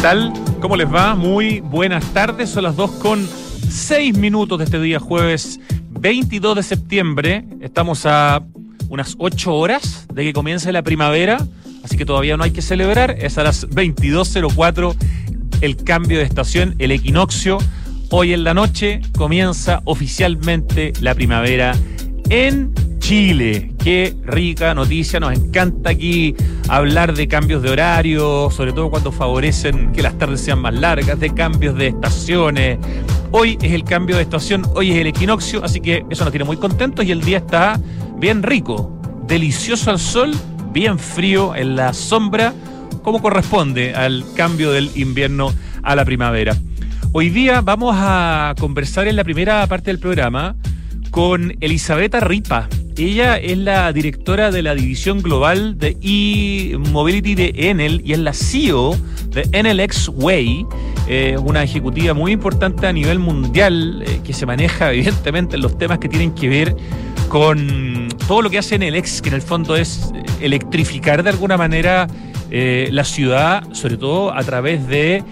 ¿Qué tal? ¿Cómo les va? Muy buenas tardes. Son las 2 con 6 minutos de este día jueves 22 de septiembre. Estamos a unas 8 horas de que comience la primavera, así que todavía no hay que celebrar. Es a las 22.04 el cambio de estación, el equinoccio. Hoy en la noche comienza oficialmente la primavera en Chile. Qué rica noticia, nos encanta aquí hablar de cambios de horario, sobre todo cuando favorecen que las tardes sean más largas, de cambios de estaciones. Hoy es el cambio de estación, hoy es el equinoccio, así que eso nos tiene muy contentos y el día está bien rico, delicioso al sol, bien frío en la sombra, como corresponde al cambio del invierno a la primavera. Hoy día vamos a conversar en la primera parte del programa con Elisabetta Ripa. Ella es la directora de la división global de e-mobility de Enel y es la CEO de Enel X Way, eh, una ejecutiva muy importante a nivel mundial eh, que se maneja evidentemente en los temas que tienen que ver con todo lo que hace Enel X, que en el fondo es electrificar de alguna manera eh, la ciudad, sobre todo a través de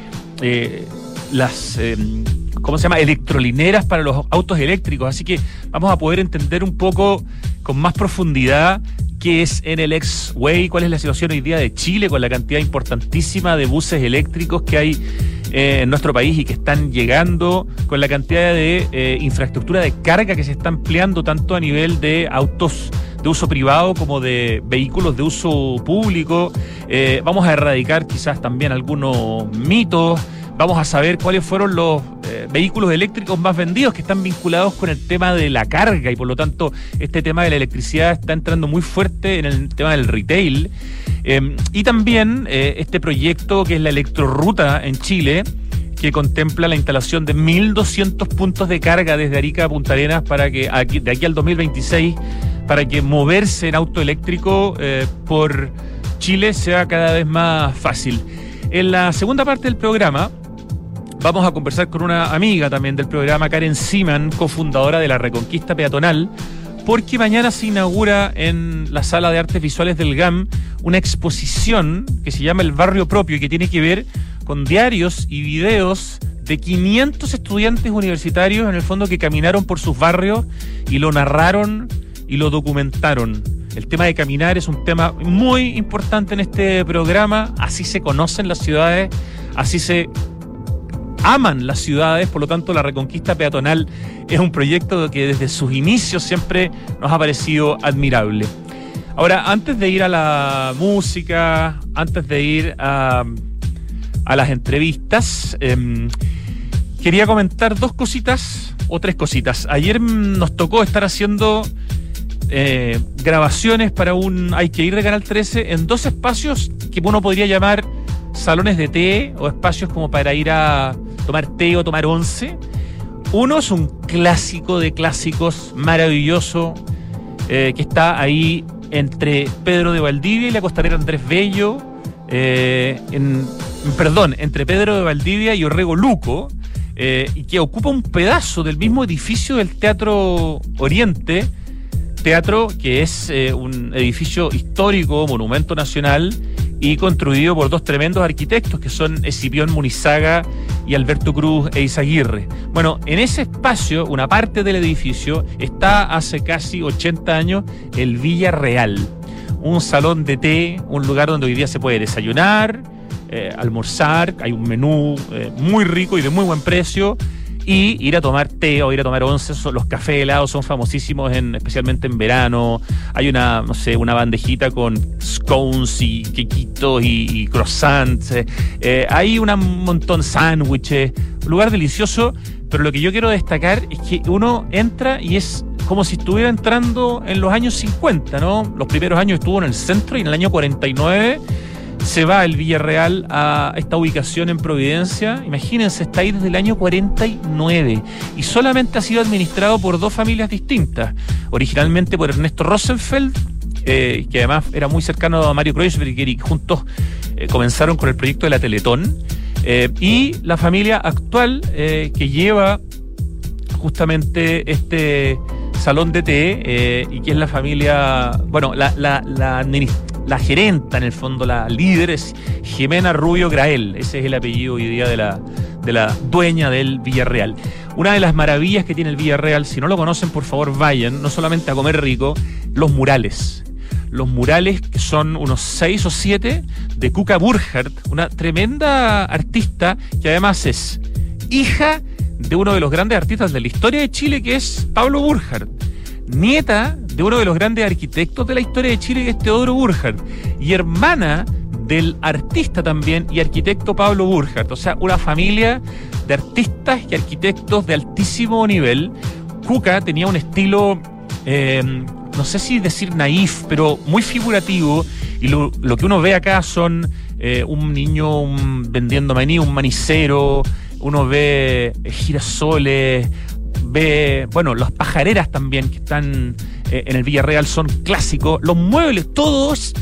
las ¿cómo se llama? Electrolineras para los autos eléctricos. Así que vamos a poder entender un poco con más profundidad qué es NLX Way, cuál es la situación hoy día de Chile con la cantidad importantísima de buses eléctricos que hay eh, en nuestro país y que están llegando, con la cantidad de eh, infraestructura de carga que se está ampliando tanto a nivel de autos de uso privado como de vehículos de uso público. Eh, vamos a erradicar quizás también algunos mitos Vamos a saber cuáles fueron los eh, vehículos eléctricos más vendidos que están vinculados con el tema de la carga y por lo tanto este tema de la electricidad está entrando muy fuerte en el tema del retail. Em, y también eh, este proyecto que es la electroruta en Chile que contempla la instalación de 1.200 puntos de carga desde Arica a Punta Arenas para que de aquí al 2026 para que moverse en auto eléctrico eh, por Chile sea cada vez más fácil. En la segunda parte del programa Vamos a conversar con una amiga también del programa, Karen Siman, cofundadora de la Reconquista Peatonal, porque mañana se inaugura en la Sala de Artes Visuales del GAM una exposición que se llama El Barrio Propio y que tiene que ver con diarios y videos de 500 estudiantes universitarios en el fondo que caminaron por sus barrios y lo narraron y lo documentaron. El tema de caminar es un tema muy importante en este programa, así se conocen las ciudades, así se aman las ciudades, por lo tanto la reconquista peatonal es un proyecto que desde sus inicios siempre nos ha parecido admirable. Ahora, antes de ir a la música, antes de ir a, las entrevistas, em, quería comentar dos cositas o tres cositas. Ayer nos tocó estar haciendo eh, grabaciones para un Hay que ir de Canal 13 en dos espacios que uno podría llamar salones de té o espacios como para ir a tomar té o tomar once. Uno es un clásico de clásicos maravilloso eh, que está ahí entre Pedro de Valdivia y la costanera Andrés Bello. Eh, en, perdón, entre Pedro de Valdivia y Orrego Luco, eh, y que ocupa un pedazo del mismo edificio del Teatro Oriente, teatro que es un edificio histórico, monumento nacional, y construido por dos tremendos arquitectos que son Escipión Munizaga y Alberto Cruz e Izaguirre. Bueno, en ese espacio, una parte del edificio, está hace casi 80 años el Villa Real, un salón de té, un lugar donde hoy día se puede desayunar, eh, almorzar, hay un menú eh, muy rico y de muy buen precio y ir a tomar té o ir a tomar once. Los cafés helados son famosísimos, en, especialmente en verano. Hay una, no sé, una bandejita con scones y quequitos y, croissants. Eh, hay un montón de sándwiches. Un lugar delicioso, pero lo que yo quiero destacar es que uno entra y es como si estuviera entrando en los años 50, ¿no? Los primeros años estuvo en el centro y en el año 49 se va el Villarreal a esta ubicación en Providencia. Imagínense, está ahí desde el año 49 y solamente ha sido administrado por dos familias distintas. Originalmente por Ernesto Rosenfeld, eh, que además era muy cercano a Mario Kreuzberg y juntos eh, comenzaron con el proyecto de la Teletón. Eh, y la familia actual que lleva justamente este salón de té y que es la familia, bueno, la, la, la, la gerenta, en el fondo, la líder es Jimena Rubio Grael. Ese es el apellido hoy día de la, de la dueña del Villarreal. Una de las maravillas que tiene el Villarreal, si no lo conocen, por favor vayan, no solamente a comer rico, los murales los murales que son unos seis o siete de Kuka Burkhardt, una tremenda artista que además es hija de uno de los grandes artistas de la historia de Chile, que es Pablo Burkhardt, nieta de uno de los grandes arquitectos de la historia de Chile, que es Teodoro Burkhardt, y hermana del artista también y arquitecto Pablo Burkhardt. O sea, una familia de artistas y arquitectos de altísimo nivel. Cuca tenía un estilo, eh, no sé si decir naif, pero muy figurativo. Y lo, que uno ve acá son eh, un niño vendiendo maní, un manicero, uno ve girasoles, ve, bueno, las pajareras también que están eh, en el Villarreal son clásicos, los muebles, todos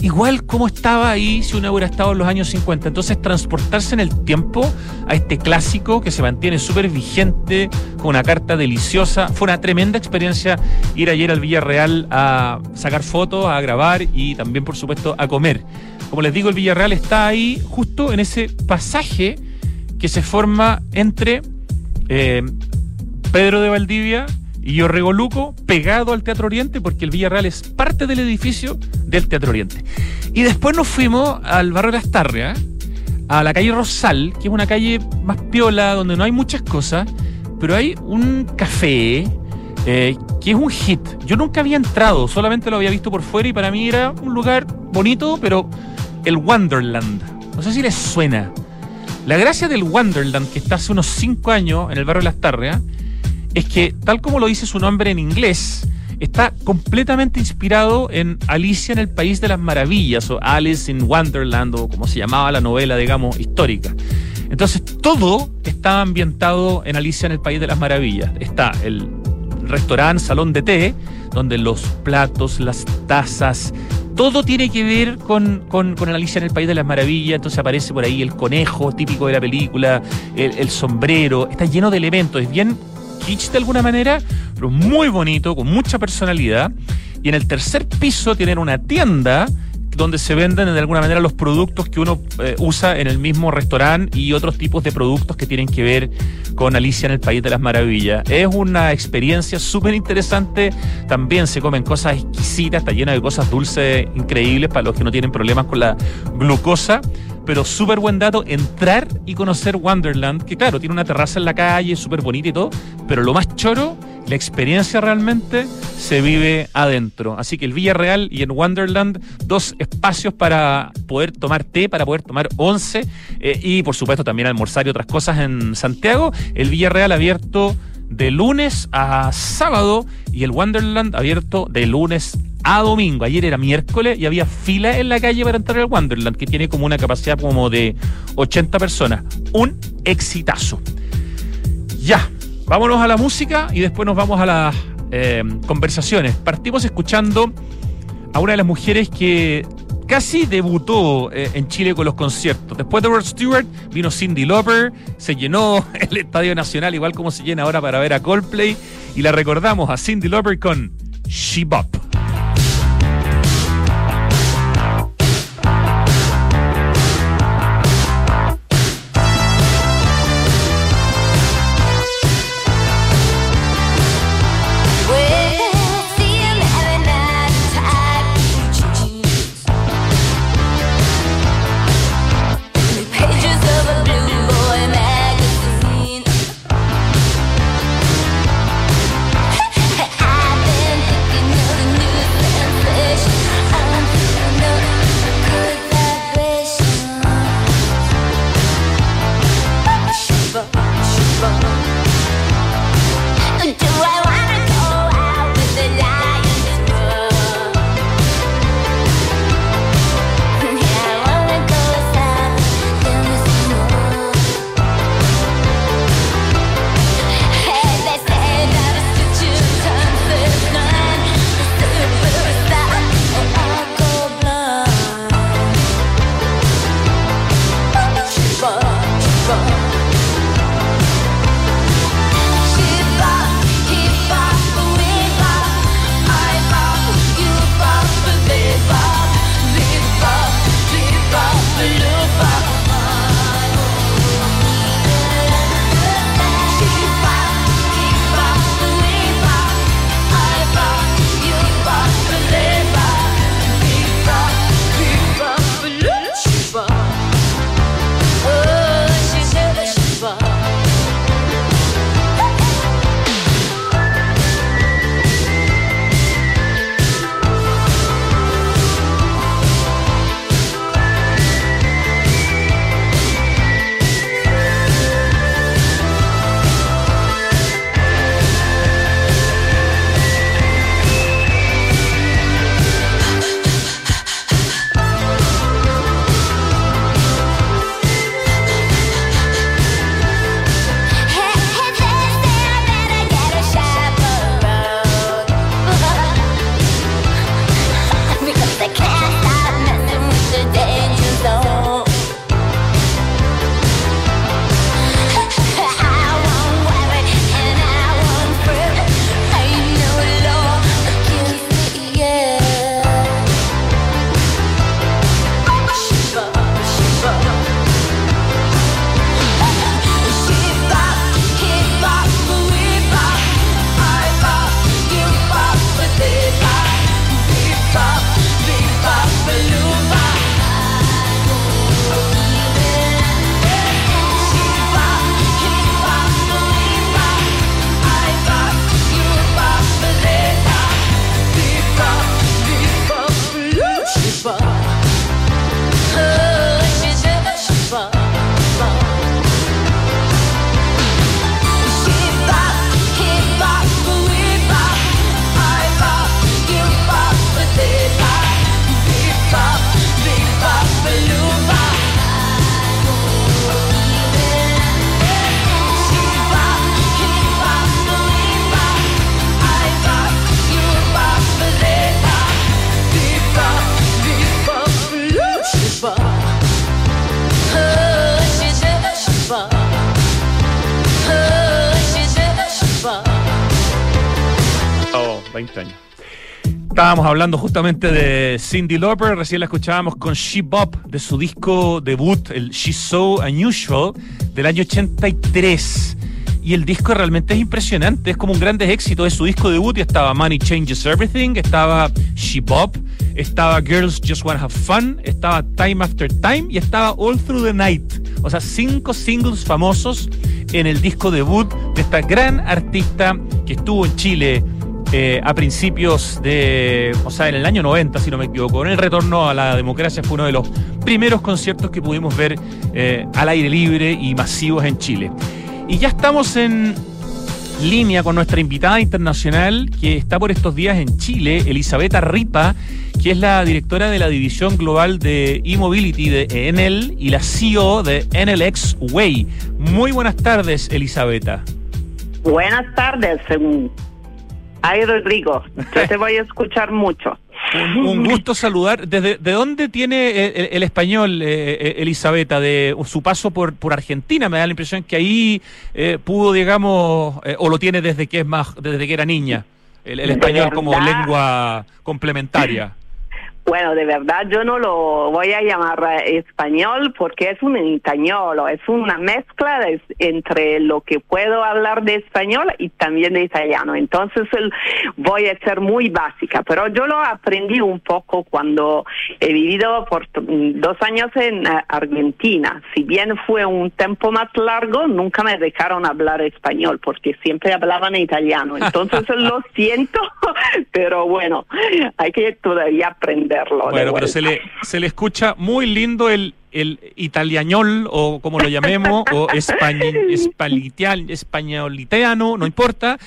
igual como estaba ahí si uno hubiera estado en los años 50. Entonces, transportarse en el tiempo a este clásico que se mantiene súper vigente, con una carta deliciosa. Fue una tremenda experiencia ir ayer al Villarreal a sacar fotos, a grabar y también, por supuesto, a comer. Como les digo, el Villarreal está ahí justo en ese pasaje que se forma entre eh, Pedro de Valdivia y yo Luco pegado al Teatro Oriente porque el Villarreal es parte del edificio del Teatro Oriente. Y después nos fuimos al barrio de Astarria, a la calle Rosal, que es una calle más piola, donde no hay muchas cosas, pero hay un café eh, que es un hit. Yo nunca había entrado, solamente lo había visto por fuera y para mí era un lugar bonito, pero el Wonderland. No sé si les suena. La gracia del Wonderland, que está hace unos 5 años en el barrio de Las Tarrias, es que, tal como lo dice su nombre en inglés, está completamente inspirado en Alicia en el País de las Maravillas, o Alice in Wonderland, o como se llamaba la novela, digamos, histórica. Entonces, todo está ambientado en Alicia en el País de las Maravillas. Está el restaurante, salón de té, donde los platos, las tazas, todo tiene que ver con, con, con, Alicia en el País de las Maravillas, entonces aparece por ahí el conejo típico de la película, el, el sombrero, está lleno de elementos, es bien de alguna manera, pero muy bonito, con mucha personalidad. Y en el tercer piso tienen una tienda donde se venden de alguna manera los productos que uno eh, usa en el mismo restaurante y otros tipos de productos que tienen que ver con Alicia en el País de las Maravillas. Es una experiencia súper interesante. También se comen cosas exquisitas, está llena de cosas dulces increíbles para los que no tienen problemas con la glucosa pero súper buen dato, entrar y conocer Wonderland, que claro, tiene una terraza en la calle, súper bonita y todo, pero lo más choro, la experiencia realmente se vive adentro. Así que el Villarreal y en Wonderland, dos espacios para poder tomar té, para poder tomar once eh, y por supuesto también almorzar y otras cosas en Santiago. El Villarreal abierto de lunes a sábado y el Wonderland abierto de lunes a domingo. Ayer era miércoles y había fila en la calle para entrar al Wonderland, que tiene como una capacidad como de 80 personas. Un exitazo. Ya, vámonos a la música y después nos vamos a las eh, conversaciones. Partimos escuchando a una de las mujeres que casi debutó eh, en Chile con los conciertos. Después de Rod Stewart vino Cindy Lauper, se llenó el Estadio Nacional igual como se llena ahora para ver a Coldplay y la recordamos a Cindy Lauper con She Bop. Estábamos hablando justamente de Cindy Lauper, recién la escuchábamos con She Bop de su disco debut, el She's So Unusual, del año 83. Y el disco realmente es impresionante, es como un gran éxito de su disco debut y estaba Money Changes Everything, estaba She Bop, estaba Girls Just Wanna Have Fun, estaba Time After Time y estaba All Through the Night. O sea, cinco singles famosos en el disco debut de esta gran artista que estuvo en Chile eh, a principios de, o sea, en el año 90, si no me equivoco. En el retorno a la democracia fue uno de los primeros conciertos que pudimos ver eh, al aire libre y masivos en Chile. Y ya estamos en línea con nuestra invitada internacional que está por estos días en Chile, Elisabetta Ripa, que es la directora de la división global de e-mobility de Enel y la CEO de Enel X Way. Muy buenas tardes, Elisabetta. Buenas tardes. Ay, Rodrigo, yo te voy a escuchar mucho. Un, gusto saludar. ¿Desde de dónde tiene el, español, eh, eh, Elisabetta, de su paso por, por Argentina? Me da la impresión que ahí eh, pudo, digamos, o lo tiene desde que es más, desde que era niña, el, español como lengua complementaria. Bueno, de verdad yo no lo voy a llamar español porque es un itañolo, es una mezcla entre lo que puedo hablar de español y también de italiano. Entonces voy a ser muy básica, pero yo lo aprendí un poco cuando he vivido por dos años en eh, Argentina. Si bien fue un tiempo más largo, nunca me dejaron hablar español porque siempre hablaban italiano. Entonces lo siento, pero bueno, hay que todavía aprender. Bueno, pero se le, se le escucha muy lindo el, el italiañol, o como lo llamemos, o españoliteano, no importa.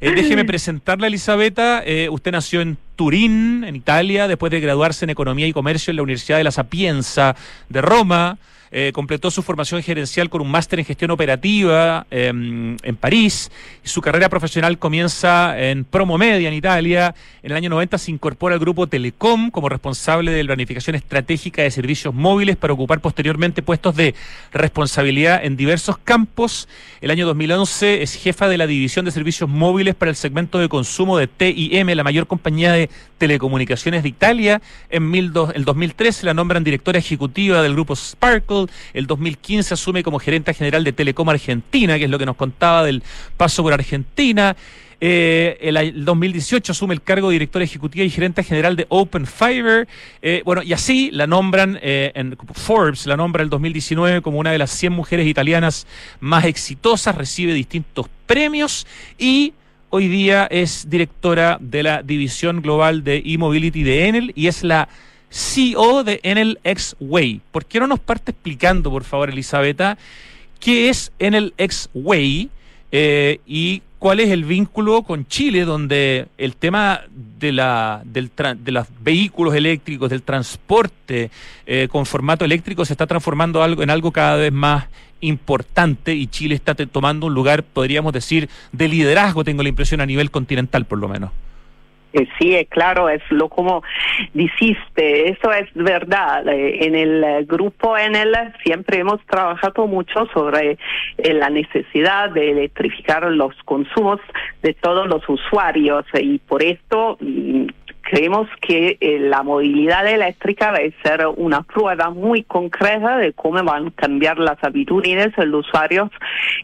Eh, déjeme presentarle a Elisabetta. Eh, usted nació en Turín, en Italia, después de graduarse en Economía y Comercio en la Universidad de la Sapienza de Roma. Eh, completó su formación gerencial con un máster en gestión operativa em, en París. Su carrera profesional comienza en Promo Media en Italia. En el año 90 se incorpora al grupo Telecom como responsable de la planificación estratégica de servicios móviles para ocupar posteriormente puestos de responsabilidad en diversos campos. El año 2011 es jefa de la división de servicios móviles para el segmento de consumo de TIM, la mayor compañía de telecomunicaciones de Italia. En el 2013 la nombran directora ejecutiva del grupo Sparkle el 2015 asume como gerente general de Telecom Argentina, que es lo que nos contaba del paso por Argentina. Eh, el, 2018 asume el cargo de directora ejecutiva y gerente general de Open Fiber. Eh, bueno, y así la nombran eh, en Forbes, la nombra el 2019 como una de las 100 mujeres italianas más exitosas, recibe distintos premios y hoy día es directora de la división global de e-mobility de Enel y es la CEO de Enel X Way. ¿Por qué no nos parte explicando, por favor, Elisabetta, qué es Enel X Way eh, y cuál es el vínculo con Chile, donde el tema de, la, del de los vehículos eléctricos, del transporte eh, con formato eléctrico, se está transformando algo, en algo cada vez más importante y Chile está tomando un lugar, podríamos decir, de liderazgo, tengo la impresión, a nivel continental por lo menos. Eh, sí, claro, es lo como dijiste, eso es verdad. Eh, en el eh, grupo Enel siempre hemos trabajado mucho sobre la necesidad de electrificar los consumos de todos los usuarios y por esto mm, creemos que eh, la movilidad eléctrica va a ser una prueba muy concreta de cómo van a cambiar las habitudes de los usuarios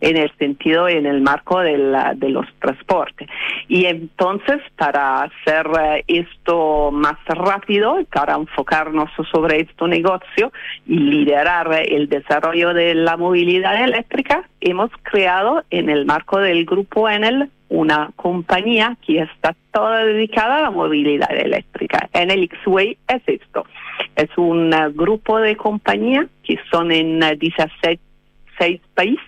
en el sentido, en el marco de, de los transportes. Y entonces, para hacer eh, esto más rápido, para enfocarnos sobre este negocio y liderar el desarrollo de la movilidad eléctrica, hemos creado en el marco del grupo Enel una compañía que está toda dedicada a la movilidad eléctrica. En el X-Way es esto. Es un grupo de compañías que son en 16 uh, países.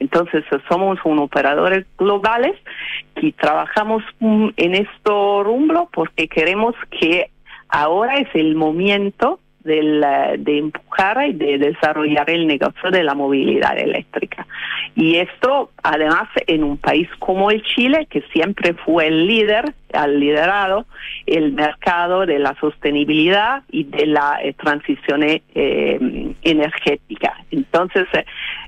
Entonces somos un operadores globales que trabajamos mm, en esto rumbo porque queremos que ahora es el momento de empujar y de desarrollar el negocio de la movilidad eléctrica. Y esto, además, en un país como el Chile, que siempre fue el líder, ha liderado el mercado de la sostenibilidad y de la eh, transición eh, energética. Entonces,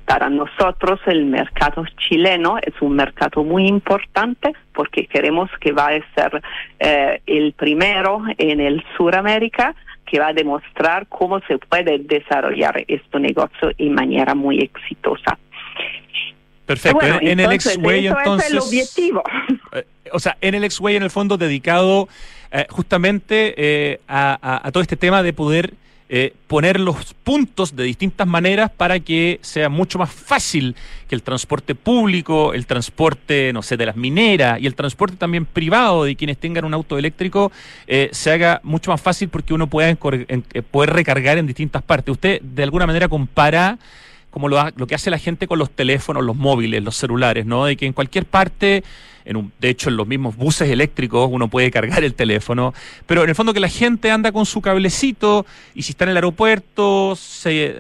Para nosotros el mercado chileno es un mercado muy importante porque queremos que va a ser eh, el primero en el Suramérica que va a demostrar cómo se puede desarrollar este negocio de manera muy exitosa. Perfecto. en el X-Way entonces. Es el objetivo. Eh, o sea, en el X-Way en el fondo dedicado eh, justamente eh, a, todo este tema de poder eh, poner los puntos de distintas maneras para que sea mucho más fácil que el transporte público, el transporte, no sé, de las mineras y el transporte también privado de quienes tengan un auto eléctrico se haga mucho más fácil porque uno pueda poder recargar en distintas partes. Usted de alguna manera compara como lo, lo que hace la gente con los teléfonos, los móviles, los celulares, ¿no? De que en cualquier parte en de hecho en los mismos buses eléctricos uno puede cargar el teléfono, pero en el fondo que la gente anda con su cablecito y si está en el aeropuerto se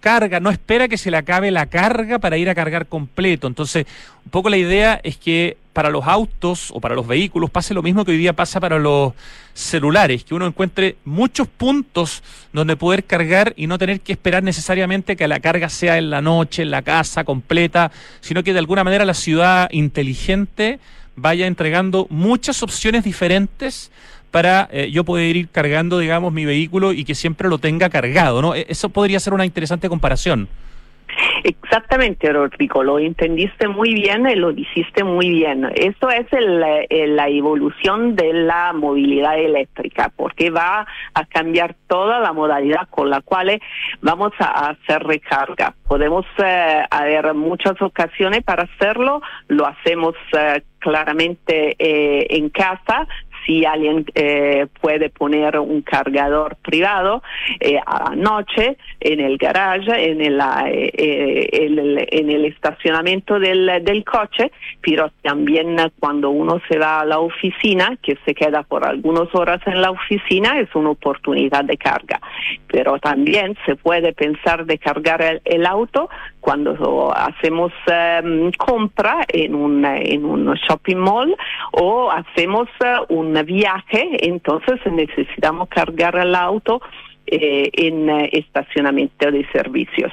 carga, no espera que se le acabe la carga para ir a cargar completo. Entonces, un poco la idea es que para los autos o para los vehículos pase lo mismo que hoy día pasa para los celulares, que uno encuentre muchos puntos donde poder cargar y no tener que esperar necesariamente que la carga sea en la noche, en la casa completa, sino que de alguna manera la ciudad inteligente vaya entregando muchas opciones diferentes para eh, yo poder ir cargando, digamos, mi vehículo y que siempre lo tenga cargado, ¿no? E-, eso podría ser una interesante comparación. Exactamente, Rodrigo, lo entendiste muy bien y lo dijiste muy bien. Esto es la evolución de la movilidad eléctrica, porque va a cambiar toda la modalidad con la cual vamos a hacer recarga. Podemos eh, haber muchas ocasiones para hacerlo, lo hacemos eh, claramente eh, en casa, si alguien eh, puede poner un cargador privado eh, a noche en el garage, en el, eh, en el estacionamiento del, del, coche, pero también cuando uno se va a la oficina, que se queda por algunas horas en la oficina, es una oportunidad de carga. Pero también se puede pensar de cargar el, auto cuando hacemos em, compra en un, en un shopping mall o hacemos un viaje, entonces necesitamos cargar el auto eh, en eh, estacionamiento de servicios.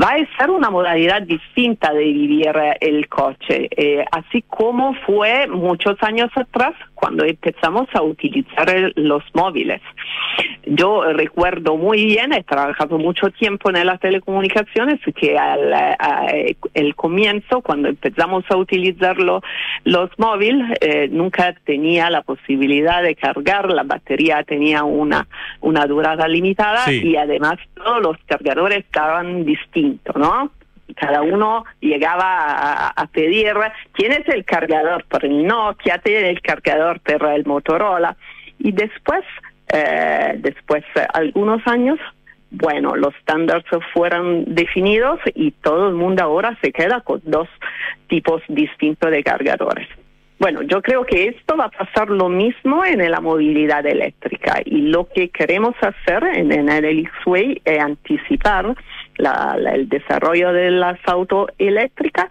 Va a ser una modalidad distinta de vivir eh, el coche, así como fue muchos años atrás cuando empezamos a utilizar los móviles. Yo recuerdo muy bien, he trabajado mucho tiempo en las telecomunicaciones, que al el comienzo, cuando empezamos a utilizar los móviles, nunca tenía la posibilidad de cargar, la batería tenía una, una durada limitada y además todos los cargadores estaban distintos, ¿no? cada uno llegaba a, pedir quién es el cargador para el Nokia, tiene el cargador para el Motorola y después, eh, después de algunos años, bueno, los estándares fueron definidos y todo el mundo ahora se queda con dos tipos distintos de cargadores. Bueno, yo creo que esto va a pasar lo mismo en la movilidad eléctrica y lo que queremos hacer en, el X-Way es anticipar el desarrollo de las autos eléctricas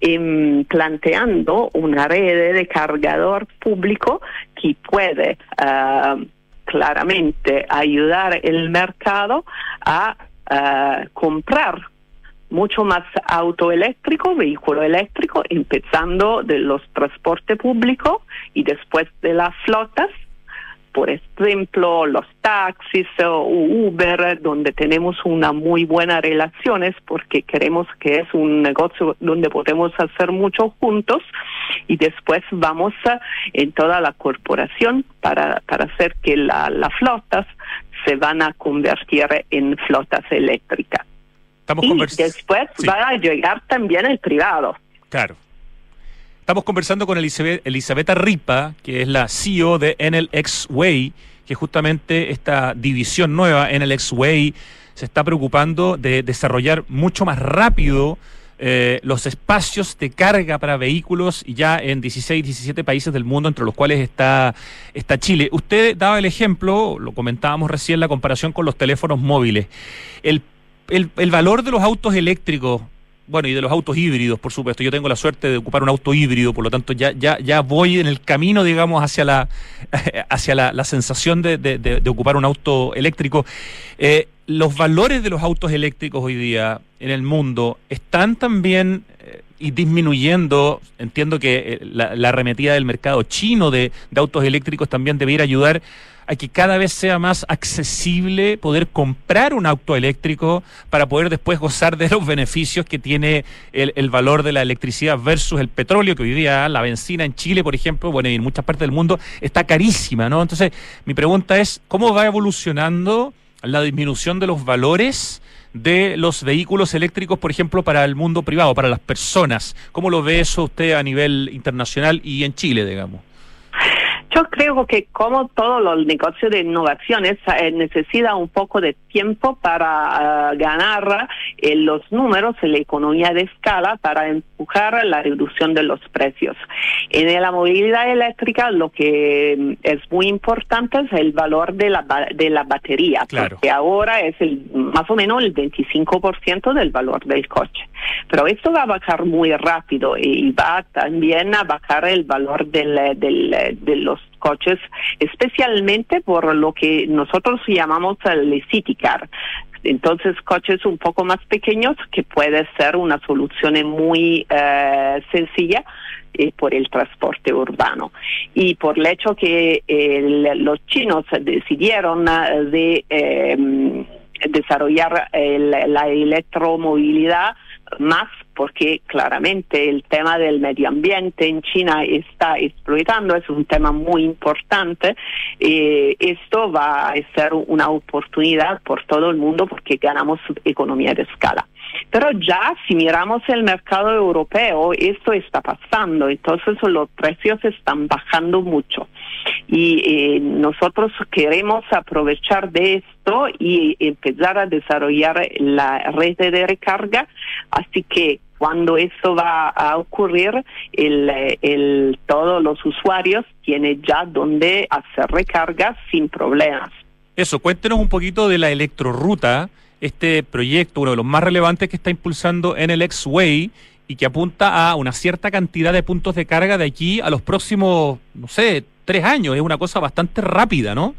em, planteando una red de cargador público que puede ah, claramente ayudar el mercado a ah, comprar mucho más auto eléctrico, vehículo eléctrico, empezando de los transportes públicos y después de las flotas, por ejemplo, los taxis o Uber, donde tenemos una muy buena relaciones porque queremos que es un negocio donde podemos hacer mucho juntos. Y después vamos en toda la corporación para, para hacer que las flotas se van a convertir en flotas eléctricas y después va a llegar también el privado. Claro. Estamos conversando con Elizabeth, Elizabeth Ripa, que es la CEO de Enel X-Way, que justamente esta división nueva, Enel X-Way, se está preocupando de desarrollar mucho más rápido eh, los espacios de carga para vehículos ya en 16, 17 países del mundo, entre los cuales está, está Chile. Usted daba el ejemplo, lo comentábamos recién, la comparación con los teléfonos móviles. El el, el valor de los autos eléctricos bueno, y de los autos híbridos, por supuesto. Yo tengo la suerte de ocupar un auto híbrido, por lo tanto ya, ya, ya voy en el camino, digamos, hacia la, hacia la, sensación de, de, ocupar un auto eléctrico. Eh, los valores de los autos eléctricos hoy día en el mundo están también eh, y disminuyendo. Entiendo que eh, la, arremetida del mercado chino de, de autos eléctricos también debiera ayudar a que cada vez sea más accesible poder comprar un auto eléctrico para poder después gozar de los beneficios que tiene el, valor de la electricidad versus el petróleo, que hoy día la benzina en Chile, por ejemplo, bueno, y en muchas partes del mundo está carísima, ¿no? Entonces, mi pregunta es, ¿cómo va evolucionando la disminución de los valores? de los vehículos eléctricos, por ejemplo, para el mundo privado, para las personas. ¿Cómo lo ve eso usted a nivel internacional y en Chile, digamos? Yo creo que como todos los negocios de innovaciones eh, necesita un poco de tiempo para eh, ganar eh, los números en la economía de escala para empujar la reducción de los precios. En la movilidad eléctrica lo que mm, es muy importante es el valor de la, de la batería, que ahora es el, más o menos el 25% del valor del coche. Pero esto va a bajar muy rápido y va también a bajar el valor del, del, de los coches, especialmente por lo que nosotros llamamos el city car. Entonces, coches un poco más pequeños que puede ser una solución muy eh, sencilla eh, por el transporte urbano. Y por el hecho que los chinos decidieron eh, de em, desarrollar la electromovilidad más porque claramente el tema del medio ambiente en China está explotando, es un tema muy importante. Eh, esto va a ser una oportunidad por todo el mundo porque ganamos economía de escala. Pero ya si miramos el mercado europeo, esto está pasando, entonces los precios están bajando mucho. Y eh, nosotros queremos aprovechar de esto y empezar a desarrollar la red de recarga, así que cuando eso va a ocurrir, el, todos los usuarios tienen ya donde hacer recargas sin problemas. Eso, cuéntenos un poquito de la electroruta, este proyecto, uno de los más relevantes que está impulsando en el X-Way y que apunta a una cierta cantidad de puntos de carga de aquí a los próximos, no sé, tres años. Es una cosa bastante rápida, ¿no?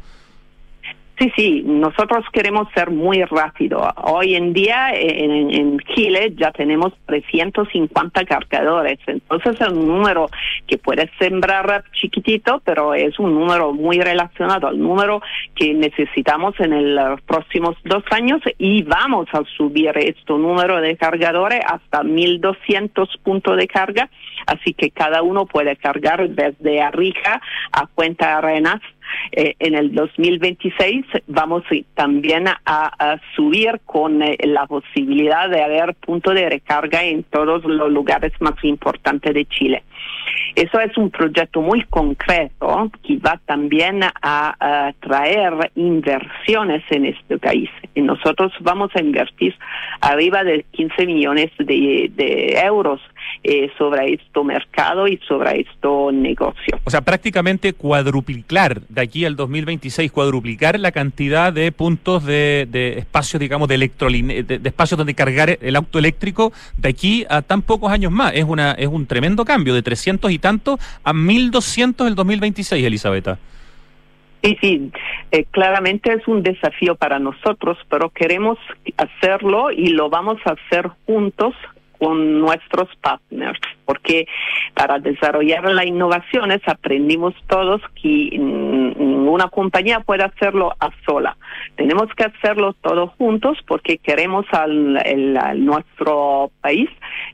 Sí, sí, nosotros queremos ser muy rápido. Hoy en día en, en, Chile ya tenemos 350 cargadores, entonces es un número que puede sembrar chiquitito, pero es un número muy relacionado al número que necesitamos en los próximos dos años. Y vamos a subir este número de cargadores hasta 1200 puntos de carga, así que cada uno puede cargar desde Arica a Cuenta Arenas eh, en el 2026 vamos también a, subir con eh, la posibilidad de haber punto de recarga en todos los lugares más importantes de Chile. Eso es un proyecto muy concreto que va también a, traer inversiones en este país. Y nosotros vamos a invertir arriba de 15 millones de, euros eh, sobre este mercado y sobre este negocio. O sea, prácticamente cuadruplicar de aquí al 2026, cuadruplicar la cantidad de puntos de, espacios, digamos, de, de, espacios donde cargar el auto eléctrico de aquí a tan pocos años más. Es, una, es un tremendo cambio de 300 y tanto a 1200 el 2026, Elisabetta. Sí, sí, eh, claramente es un desafío para nosotros, pero queremos hacerlo y lo vamos a hacer juntos con nuestros partners, porque para desarrollar las innovaciones aprendimos todos que ninguna compañía puede hacerlo a sola. Tenemos que hacerlo todos juntos porque queremos al, nuestro país,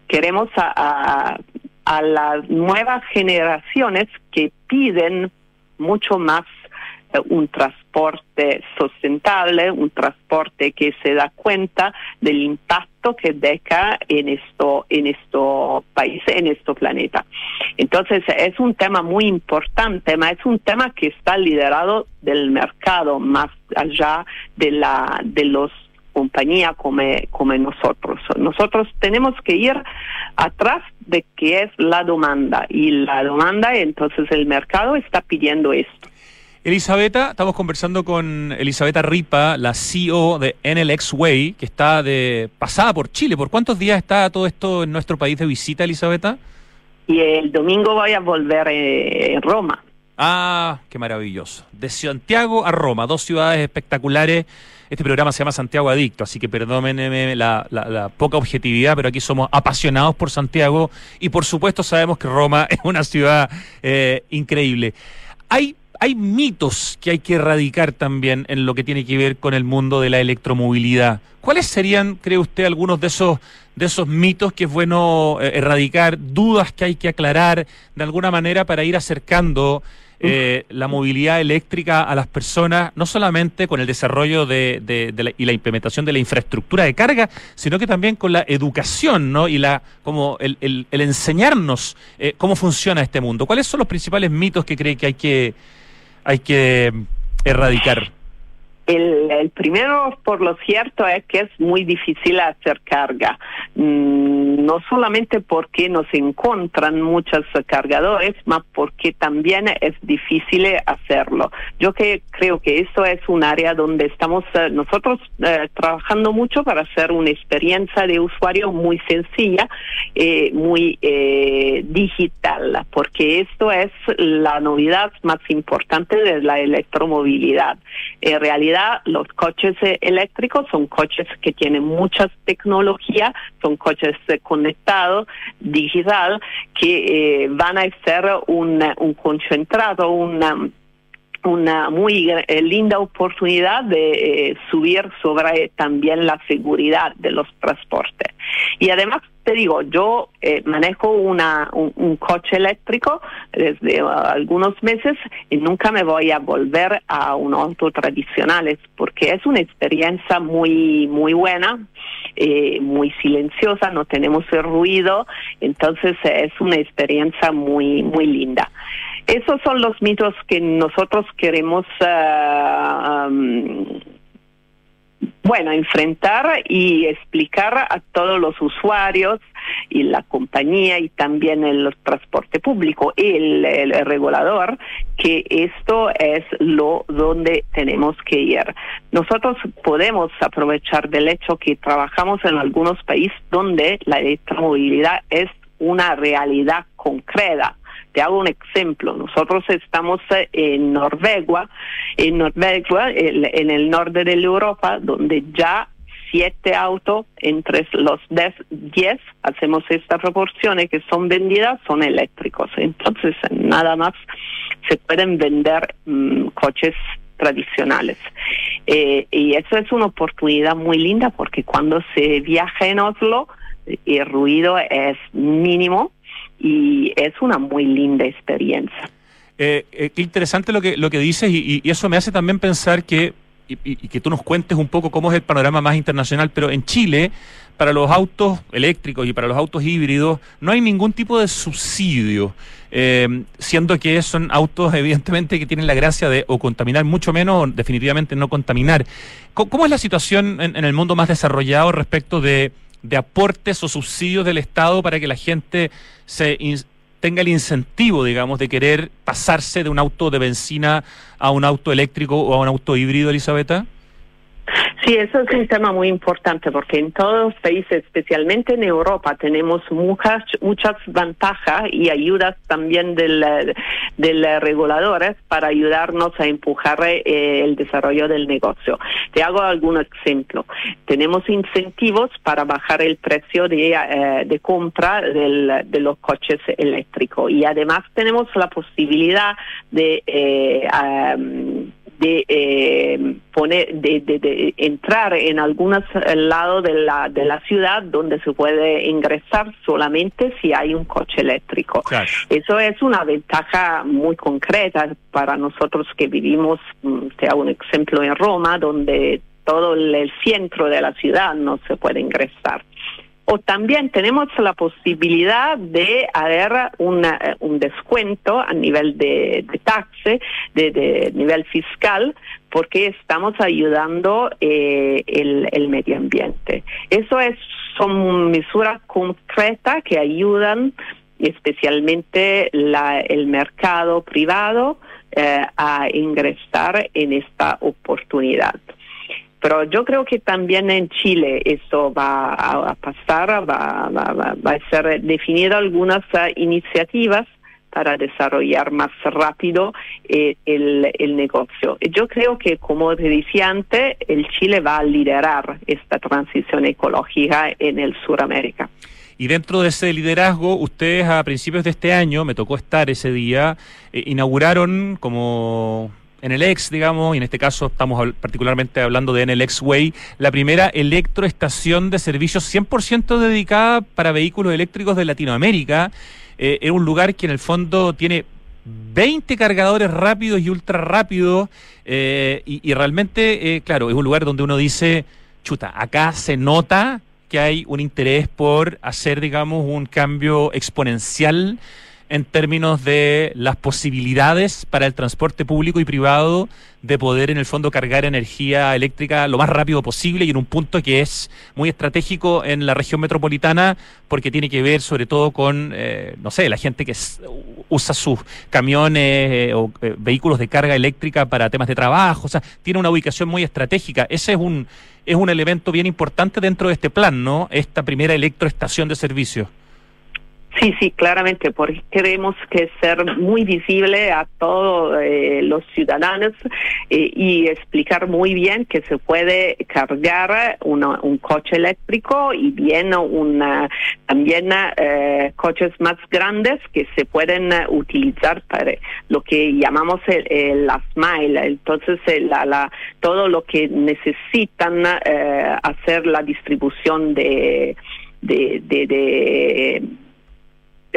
queremos a, a las nuevas generaciones que piden mucho más eh, un transporte sustentable, un transporte que se da cuenta del impacto que deja en esto, en esto país, en este planeta. Entonces es un tema muy importante, pero es un tema que está liderado del mercado más allá de la, de los compañía como, como nosotros. Nosotros tenemos que ir atrás de qué es la demanda y la demanda, entonces el mercado está pidiendo esto. Elisabetta, estamos conversando con Elisabetta Ripa, la CEO de NLX Way, que está de pasada por Chile. ¿Por cuántos días está todo esto en nuestro país de visita, Elisabetta? Y el domingo voy a volver eh, en Roma. Ah, qué maravilloso. De Santiago a Roma, dos ciudades espectaculares. Este programa se llama Santiago Adicto, así que perdónenme la, la, poca objetividad, pero aquí somos apasionados por Santiago y por supuesto sabemos que Roma es una ciudad eh, increíble. Hay hay mitos que hay que erradicar también en lo que tiene que ver con el mundo de la electromovilidad. ¿Cuáles serían, cree usted, algunos de esos, de esos mitos que es bueno eh, erradicar, dudas que hay que aclarar de alguna manera para ir acercando eh, la movilidad eléctrica a las personas, no solamente con el desarrollo de, de, y la implementación de la infraestructura de carga, sino que también con la educación, ¿no? Y la como el, el, enseñarnos eh, cómo funciona este mundo. ¿Cuáles son los principales mitos que cree que hay que hay que erradicar? El, primero, por lo cierto, es que es muy difícil hacer carga. Mm, no solamente porque no se encuentran muchos cargadores, más porque también es difícil hacerlo. Yo que creo que eso es un área donde estamos eh, nosotros eh, trabajando mucho para hacer una experiencia de usuario muy sencilla, eh, muy digital, porque esto es la novedad más importante de la electromovilidad. En realidad los coches eh, eléctricos son coches que tienen mucha tecnología, son coches eh, conectados, digital, que eh, van a ser un, un concentrado, una una muy linda oportunidad de subir sobre también la seguridad de los transportes. Y además te digo, yo eh, manejo una, un, coche eléctrico desde uh, algunos meses y nunca me voy a volver a un auto tradicional porque es una experiencia muy, muy buena, eh, muy silenciosa, no tenemos el ruido, entonces es una experiencia muy, muy linda. Esos son los mitos que nosotros queremos uh, bueno, enfrentar y explicar a todos los usuarios y la compañía y también el transporte público y el, regulador que esto es lo donde tenemos que ir. Nosotros podemos aprovechar del hecho que trabajamos en algunos países donde la electromovilidad es una realidad concreta te hago un ejemplo. Nosotros estamos eh, en Noruega, en Noruega, en el norte de Europa, donde ya siete autos entre los 10, hacemos esta proporción que son vendidas, son eléctricos. Entonces, nada más se pueden vender mm, coches tradicionales. Eh, y eso es una oportunidad muy linda porque cuando se viaja en Oslo, el ruido es mínimo y es una muy linda experiencia. Eh, eh, qué interesante lo que, lo que dices y, eso me hace también pensar que, y, que tú nos cuentes un poco cómo es el panorama más internacional, pero en Chile, para los autos eléctricos y para los autos híbridos, no hay ningún tipo de subsidio, eh, siendo que son autos evidentemente que tienen la gracia de o contaminar mucho menos o definitivamente no contaminar. ¿Cómo, es la situación en, en el mundo más desarrollado respecto de de aportes o subsidios del Estado para que la gente se tenga el incentivo, digamos, de querer pasarse de un auto de benzina a un auto eléctrico o a un auto híbrido, Elisabetta? Sí, eso es un tema muy importante porque en todos los países, especialmente en Europa, tenemos muchas muchas ventajas y ayudas también del, del reguladores para ayudarnos a empujar eh, el desarrollo del negocio. Te hago algún ejemplo. Tenemos incentivos para bajar el precio de, eh, de compra del, de los coches eléctricos y además tenemos la posibilidad de eh, de eh, poner de, de, entrar en algunos lados de la de la ciudad donde se puede ingresar solamente si hay un coche eléctrico. Eso es una ventaja muy concreta para nosotros que vivimos mm, te hago un ejemplo en Roma donde todo el centro de la ciudad no se puede ingresar o también tenemos la posibilidad de hacer un descuento a nivel de, de de, nivel fiscal, porque estamos ayudando eh, el, medio ambiente. Eso es, son medidas concretas que ayudan especialmente el mercado privado eh, a ingresar en esta oportunidad. Pero yo creo que también en Chile eso va a, pasar, va, va, va, a ser definido algunas uh, iniciativas para desarrollar más rápido eh, el, el, negocio. Yo creo que, como te decía antes, el Chile va a liderar esta transición ecológica en el Suramérica. Y dentro de ese liderazgo, ustedes a principios de este año, me tocó estar ese día, eh, inauguraron como ex, digamos, y en este caso estamos particularmente hablando de NLX Way, la primera electroestación de servicios 100% dedicada para vehículos eléctricos de Latinoamérica. Eh, es un lugar que en el fondo tiene 20 cargadores rápidos y ultra rápidos eh, y, realmente, eh, claro, es un lugar donde uno dice, chuta, acá se nota que hay un interés por hacer, digamos, un cambio exponencial en términos de las posibilidades para el transporte público y privado de poder en el fondo cargar energía eléctrica lo más rápido posible y en un punto que es muy estratégico en la región metropolitana porque tiene que ver sobre todo con, eh, no sé, la gente que usa sus camiones eh, o eh, vehículos de carga eléctrica para temas de trabajo, o sea, tiene una ubicación muy estratégica. Ese es un, es un elemento bien importante dentro de este plan, ¿no? Esta primera electroestación de servicio. Sí, sí, claramente, porque queremos que ser muy visible a todos eh, los ciudadanos eh, y explicar muy bien que se puede cargar un coche eléctrico y bien una, también eh, coches más grandes que se pueden utilizar para lo que llamamos el, la SMILE. Entonces, la, la, todo lo que necesitan hacer la distribución de, de, de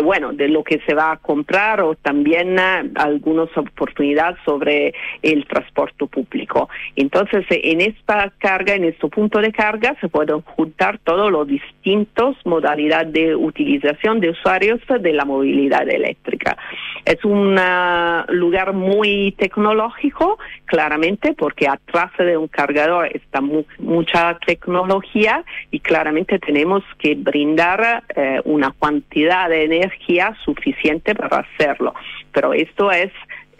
bueno, de lo que se va a comprar o también uh, algunas oportunidades sobre el transporte público. Entonces, en esta carga, en este punto de carga, se pueden juntar todos los distintos modalidades de utilización de usuarios de la movilidad eléctrica. Es un uh, lugar muy tecnológico, claramente, porque atrás de un cargador está mucha tecnología y claramente tenemos que brindar uh, una cantidad de energía suficiente para hacerlo. Pero esto es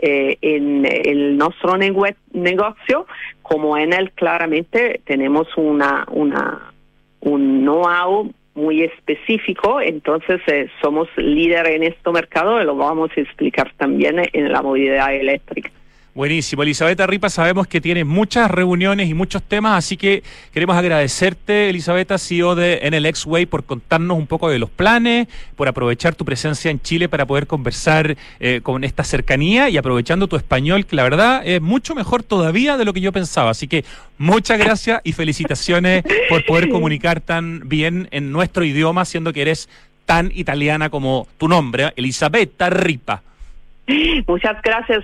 eh, en, el nuestro negocio, como en él claramente tenemos una, una, un know-how muy específico, entonces eh, somos líder en este mercado y lo vamos a explicar también en la movilidad eléctrica. Buenísimo. Elizabeth Ripa, sabemos que tiene muchas reuniones y muchos temas, así que queremos agradecerte, Elizabeth, CEO de NLX Way, por contarnos un poco de los planes, por aprovechar tu presencia en Chile para poder conversar eh, con esta cercanía y aprovechando tu español, que la verdad es mucho mejor todavía de lo que yo pensaba. Así que muchas gracias y felicitaciones por poder comunicar tan bien en nuestro idioma, siendo que eres tan italiana como tu nombre, ¿eh? Elisabetta Ripa. Muchas gracias,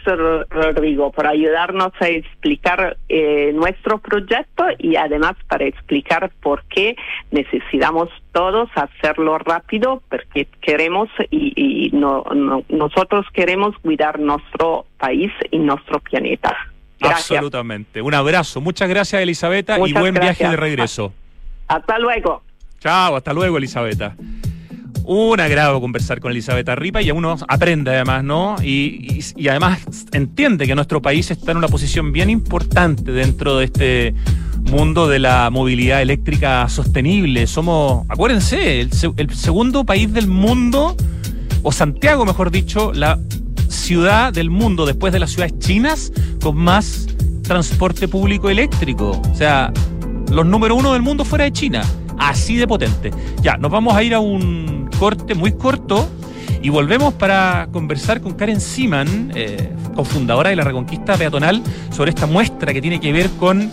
Rodrigo, por ayudarnos a explicar eh, nuestro proyecto y además para explicar por qué necesitamos todos hacerlo rápido, porque queremos y, nosotros queremos cuidar nuestro país y nuestro planeta. Absolutamente. Un abrazo. Muchas gracias, Elisabetta, y buen viaje de regreso. Hasta luego. Chao, hasta luego, Elisabetta un agrado conversar con Elizabeth Ripa y uno aprende además, ¿no? Y, además entiende que nuestro país está en una posición bien importante dentro de este mundo de la movilidad eléctrica sostenible. Somos, acuérdense, el, el segundo país del mundo, o Santiago mejor dicho, la ciudad del mundo después de las ciudades chinas con más transporte público eléctrico. O sea, los número uno del mundo fuera de China. Así de potente. Ya, nos vamos a ir a corte muy corto y volvemos para conversar con Karen Siman, eh, cofundadora de la Reconquista Peatonal, sobre esta muestra que tiene que ver con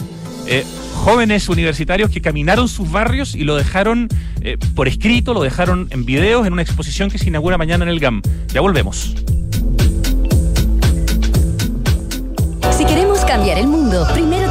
eh, jóvenes universitarios que caminaron sus barrios y lo dejaron eh, por escrito, lo dejaron en videos en una exposición que se inaugura mañana en el GAM. Ya volvemos. Si queremos cambiar el mundo, primero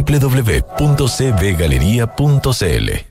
www.cbgalería.cl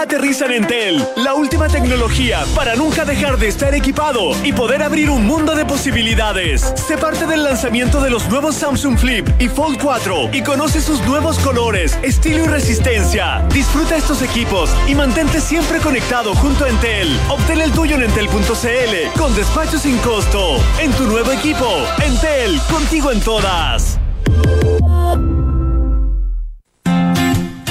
Ya aterriza en Entel, la última tecnología para nunca dejar de estar equipado y poder abrir un mundo de posibilidades. Sé parte del lanzamiento de los nuevos Samsung Flip y Fold 4 y conoce sus nuevos colores, estilo y resistencia. Disfruta estos equipos y mantente siempre conectado junto a Entel. Obtén el tuyo en entel.cl con despacho sin costo. En tu nuevo equipo, Entel, contigo en todas.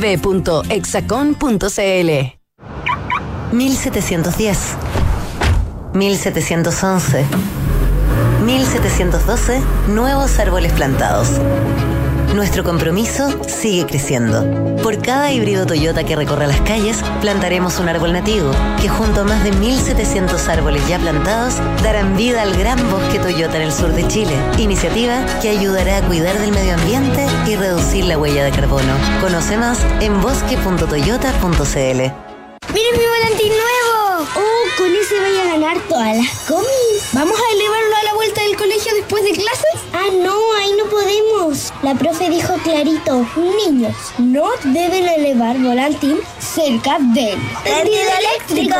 www.exacon.cl 1710 1711 1712 Nuevos árboles plantados. Nuestro compromiso sigue creciendo. Por cada híbrido Toyota que recorra las calles, plantaremos un árbol nativo, que junto a más de 1.700 árboles ya plantados, darán vida al gran bosque Toyota en el sur de Chile. Iniciativa que ayudará a cuidar del medio ambiente y reducir la huella de carbono. Conoce más en bosque.toyota.cl. ¡Miren mi volantín nuevo! ¡Oh, con ese voy a ganar todas las comis! ¿Vamos a elevarlo colegio después de clases? Ah, no, ahí no podemos. La profe dijo clarito, niños, no deben elevar volantín cerca del tendido eléctrico.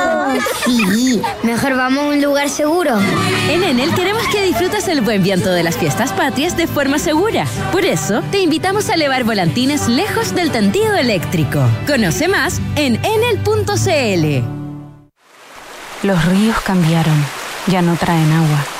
Sí, mejor vamos a un lugar seguro. En Enel queremos que disfrutes el buen viento de las fiestas patrias de forma segura. Por eso, te invitamos a elevar volantines lejos del tendido eléctrico. Conoce más en enel.cl. Los ríos cambiaron, ya no traen agua.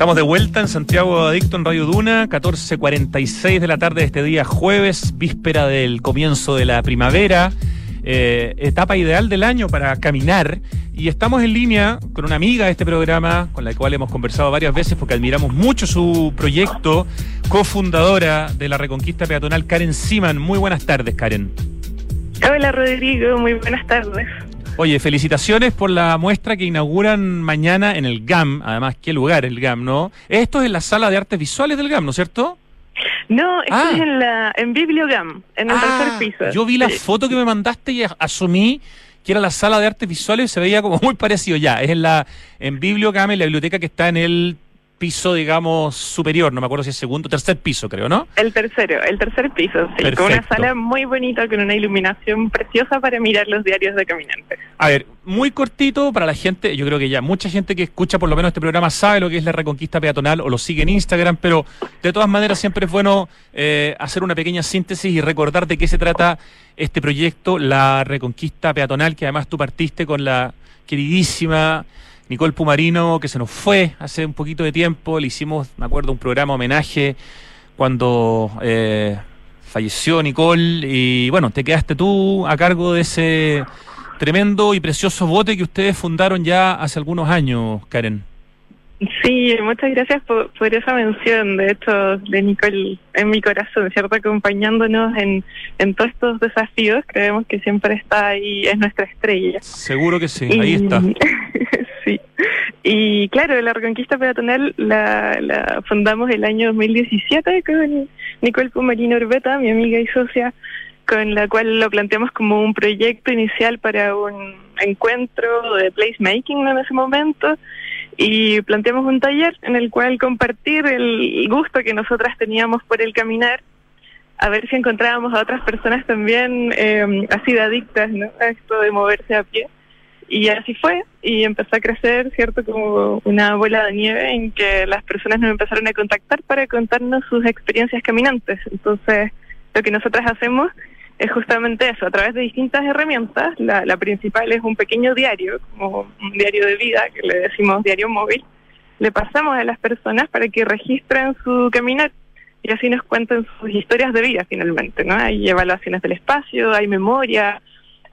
Estamos de vuelta en Santiago Adicto en Radio Duna, 14.46 de la tarde de este día jueves, víspera del comienzo de la primavera, eh, etapa ideal del año para caminar. Y estamos en línea con una amiga de este programa, con la cual hemos conversado varias veces porque admiramos mucho su proyecto, cofundadora de la Reconquista Peatonal, Karen Siman. Muy buenas tardes, Karen. Hola, Rodrigo. Muy buenas tardes. Oye, felicitaciones por la muestra que inauguran mañana en el GAM. Además, qué lugar el GAM, ¿no? Esto es en la sala de artes visuales del GAM, ¿no es cierto? No, esto es en, la, en Bibliogam, en el tercer piso. Yo vi la foto que me mandaste y asumí que era la sala de artes visuales y se veía como muy parecido ya. Es en la en Bibliogam, en la biblioteca que está en el piso, digamos, superior, no me acuerdo si es segundo, tercer piso, creo, ¿no? El tercero, el tercer piso, sí, con una sala muy bonita, con una iluminación preciosa para mirar los diarios de caminantes. A ver, muy cortito para la gente, yo creo que ya mucha gente que escucha por lo menos este programa sabe lo que es la reconquista peatonal o lo sigue en Instagram, pero de todas maneras siempre es bueno eh, hacer una pequeña síntesis y recordar de qué se trata este proyecto, la reconquista peatonal, que además tú partiste con la queridísima Nicole Pumarino, que se nos fue hace un poquito de tiempo, le hicimos, me acuerdo, un programa homenaje cuando eh, falleció Nicole y bueno, te quedaste tú a cargo de ese tremendo y precioso bote que ustedes fundaron ya hace algunos años, Karen. Sí, muchas gracias por, esa mención, de hecho, de Nicole en mi corazón, ¿cierto? Acompañándonos en, en todos estos desafíos, creemos que siempre está ahí, es nuestra estrella. Seguro que sí, ahí está. Y claro, la Reconquista Peatonal la, la fundamos el año 2017 con Nicole Pumarino Urbeta, mi amiga y socia, con la cual lo planteamos como un proyecto inicial para un encuentro de placemaking en ese momento y planteamos un taller en el cual compartir el gusto que nosotras teníamos por el caminar, a ver si encontrábamos a otras personas también eh, así de adictas ¿no? a esto de moverse a pie. Y así fue, y empezó a crecer, ¿cierto? Como una bola de nieve en que las personas nos empezaron a contactar para contarnos sus experiencias caminantes. Entonces, lo que nosotras hacemos es justamente eso, a través de distintas herramientas. La, la, principal es un pequeño diario, como un diario de vida, que le decimos diario móvil. Le pasamos a las personas para que registren su caminar y así nos cuenten sus historias de vida finalmente, ¿no? Hay evaluaciones del espacio, hay memoria,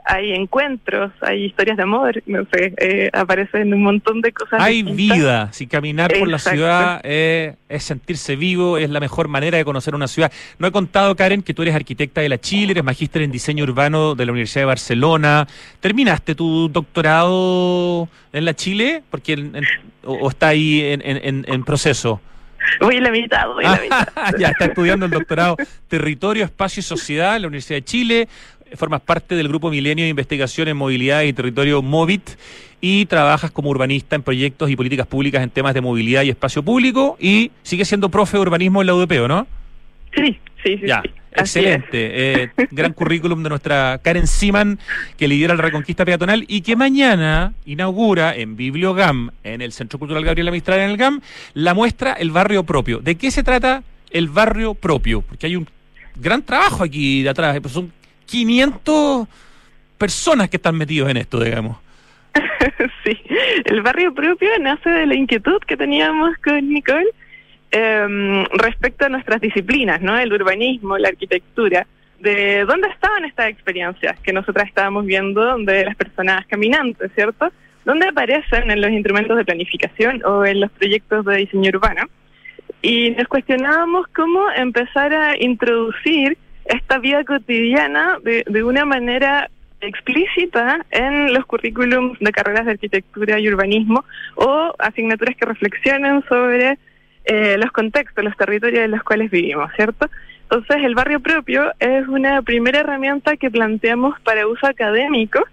hay encuentros, hay historias de amor, no sé, eh, aparecen un montón de cosas. Hay vida, si caminar por la ciudad es sentirse vivo, es la mejor manera de conocer una ciudad. No he contado, Karen, que tú eres arquitecta de la Chile, eres magíster en diseño urbano de la Universidad de Barcelona. ¿Terminaste tu doctorado en la Chile? Porque o, está ahí en, proceso? Voy a la mitad, voy a la mitad. ya está estudiando el doctorado Territorio, Espacio y Sociedad en la Universidad de Chile formas parte del Grupo Milenio de Investigación en Movilidad y Territorio MOVIT y trabajas como urbanista en proyectos y políticas públicas en temas de movilidad y espacio público y sigues siendo profe de urbanismo en la UDP, ¿no? Sí, sí, sí. Ya. Excelente. Eh, gran currículum de nuestra Karen Siman, que lidera la Reconquista Peatonal y que mañana inaugura en Bibliogam, en el Centro Cultural Gabriela Mistral en el GAM, la muestra El Barrio Propio. ¿De qué se trata el barrio propio? Porque hay un gran trabajo aquí de atrás. Pues son 500 personas que están metidos en esto, digamos. sí, el barrio propio nace de la inquietud que teníamos con Nicole em, respecto a nuestras disciplinas, ¿no? El urbanismo, la arquitectura, de dónde estaban estas experiencias que nosotras estábamos viendo de las personas caminantes, ¿cierto? ¿Dónde aparecen en los instrumentos de planificación o en los proyectos de diseño urbano? Y nos cuestionábamos cómo empezar a introducir esta vida cotidiana de, de una manera explícita en los currículums de carreras de arquitectura y urbanismo o asignaturas que reflexionen sobre eh, los contextos, los territorios en los cuales vivimos, ¿cierto? Entonces, el barrio propio es una primera herramienta que planteamos para uso académico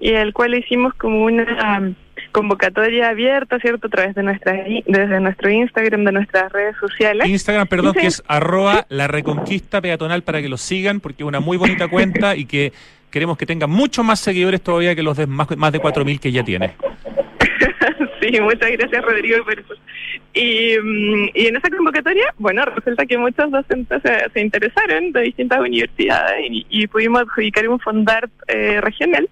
y el cual hicimos como una convocatoria abierta, ¿cierto? A través de nuestra, desde nuestro Instagram, de nuestras redes sociales. Instagram, perdón, que es arroba la reconquista peatonal para que lo sigan, porque es una muy bonita cuenta y que queremos que tenga muchos más seguidores todavía que los de más, más de 4.000 que ya tiene. sí, muchas gracias Rodrigo por eso. Y, mm, y, en esa convocatoria, bueno, resulta que muchos docentes se, interesaron de distintas universidades y, pudimos adjudicar un fondart eh, regional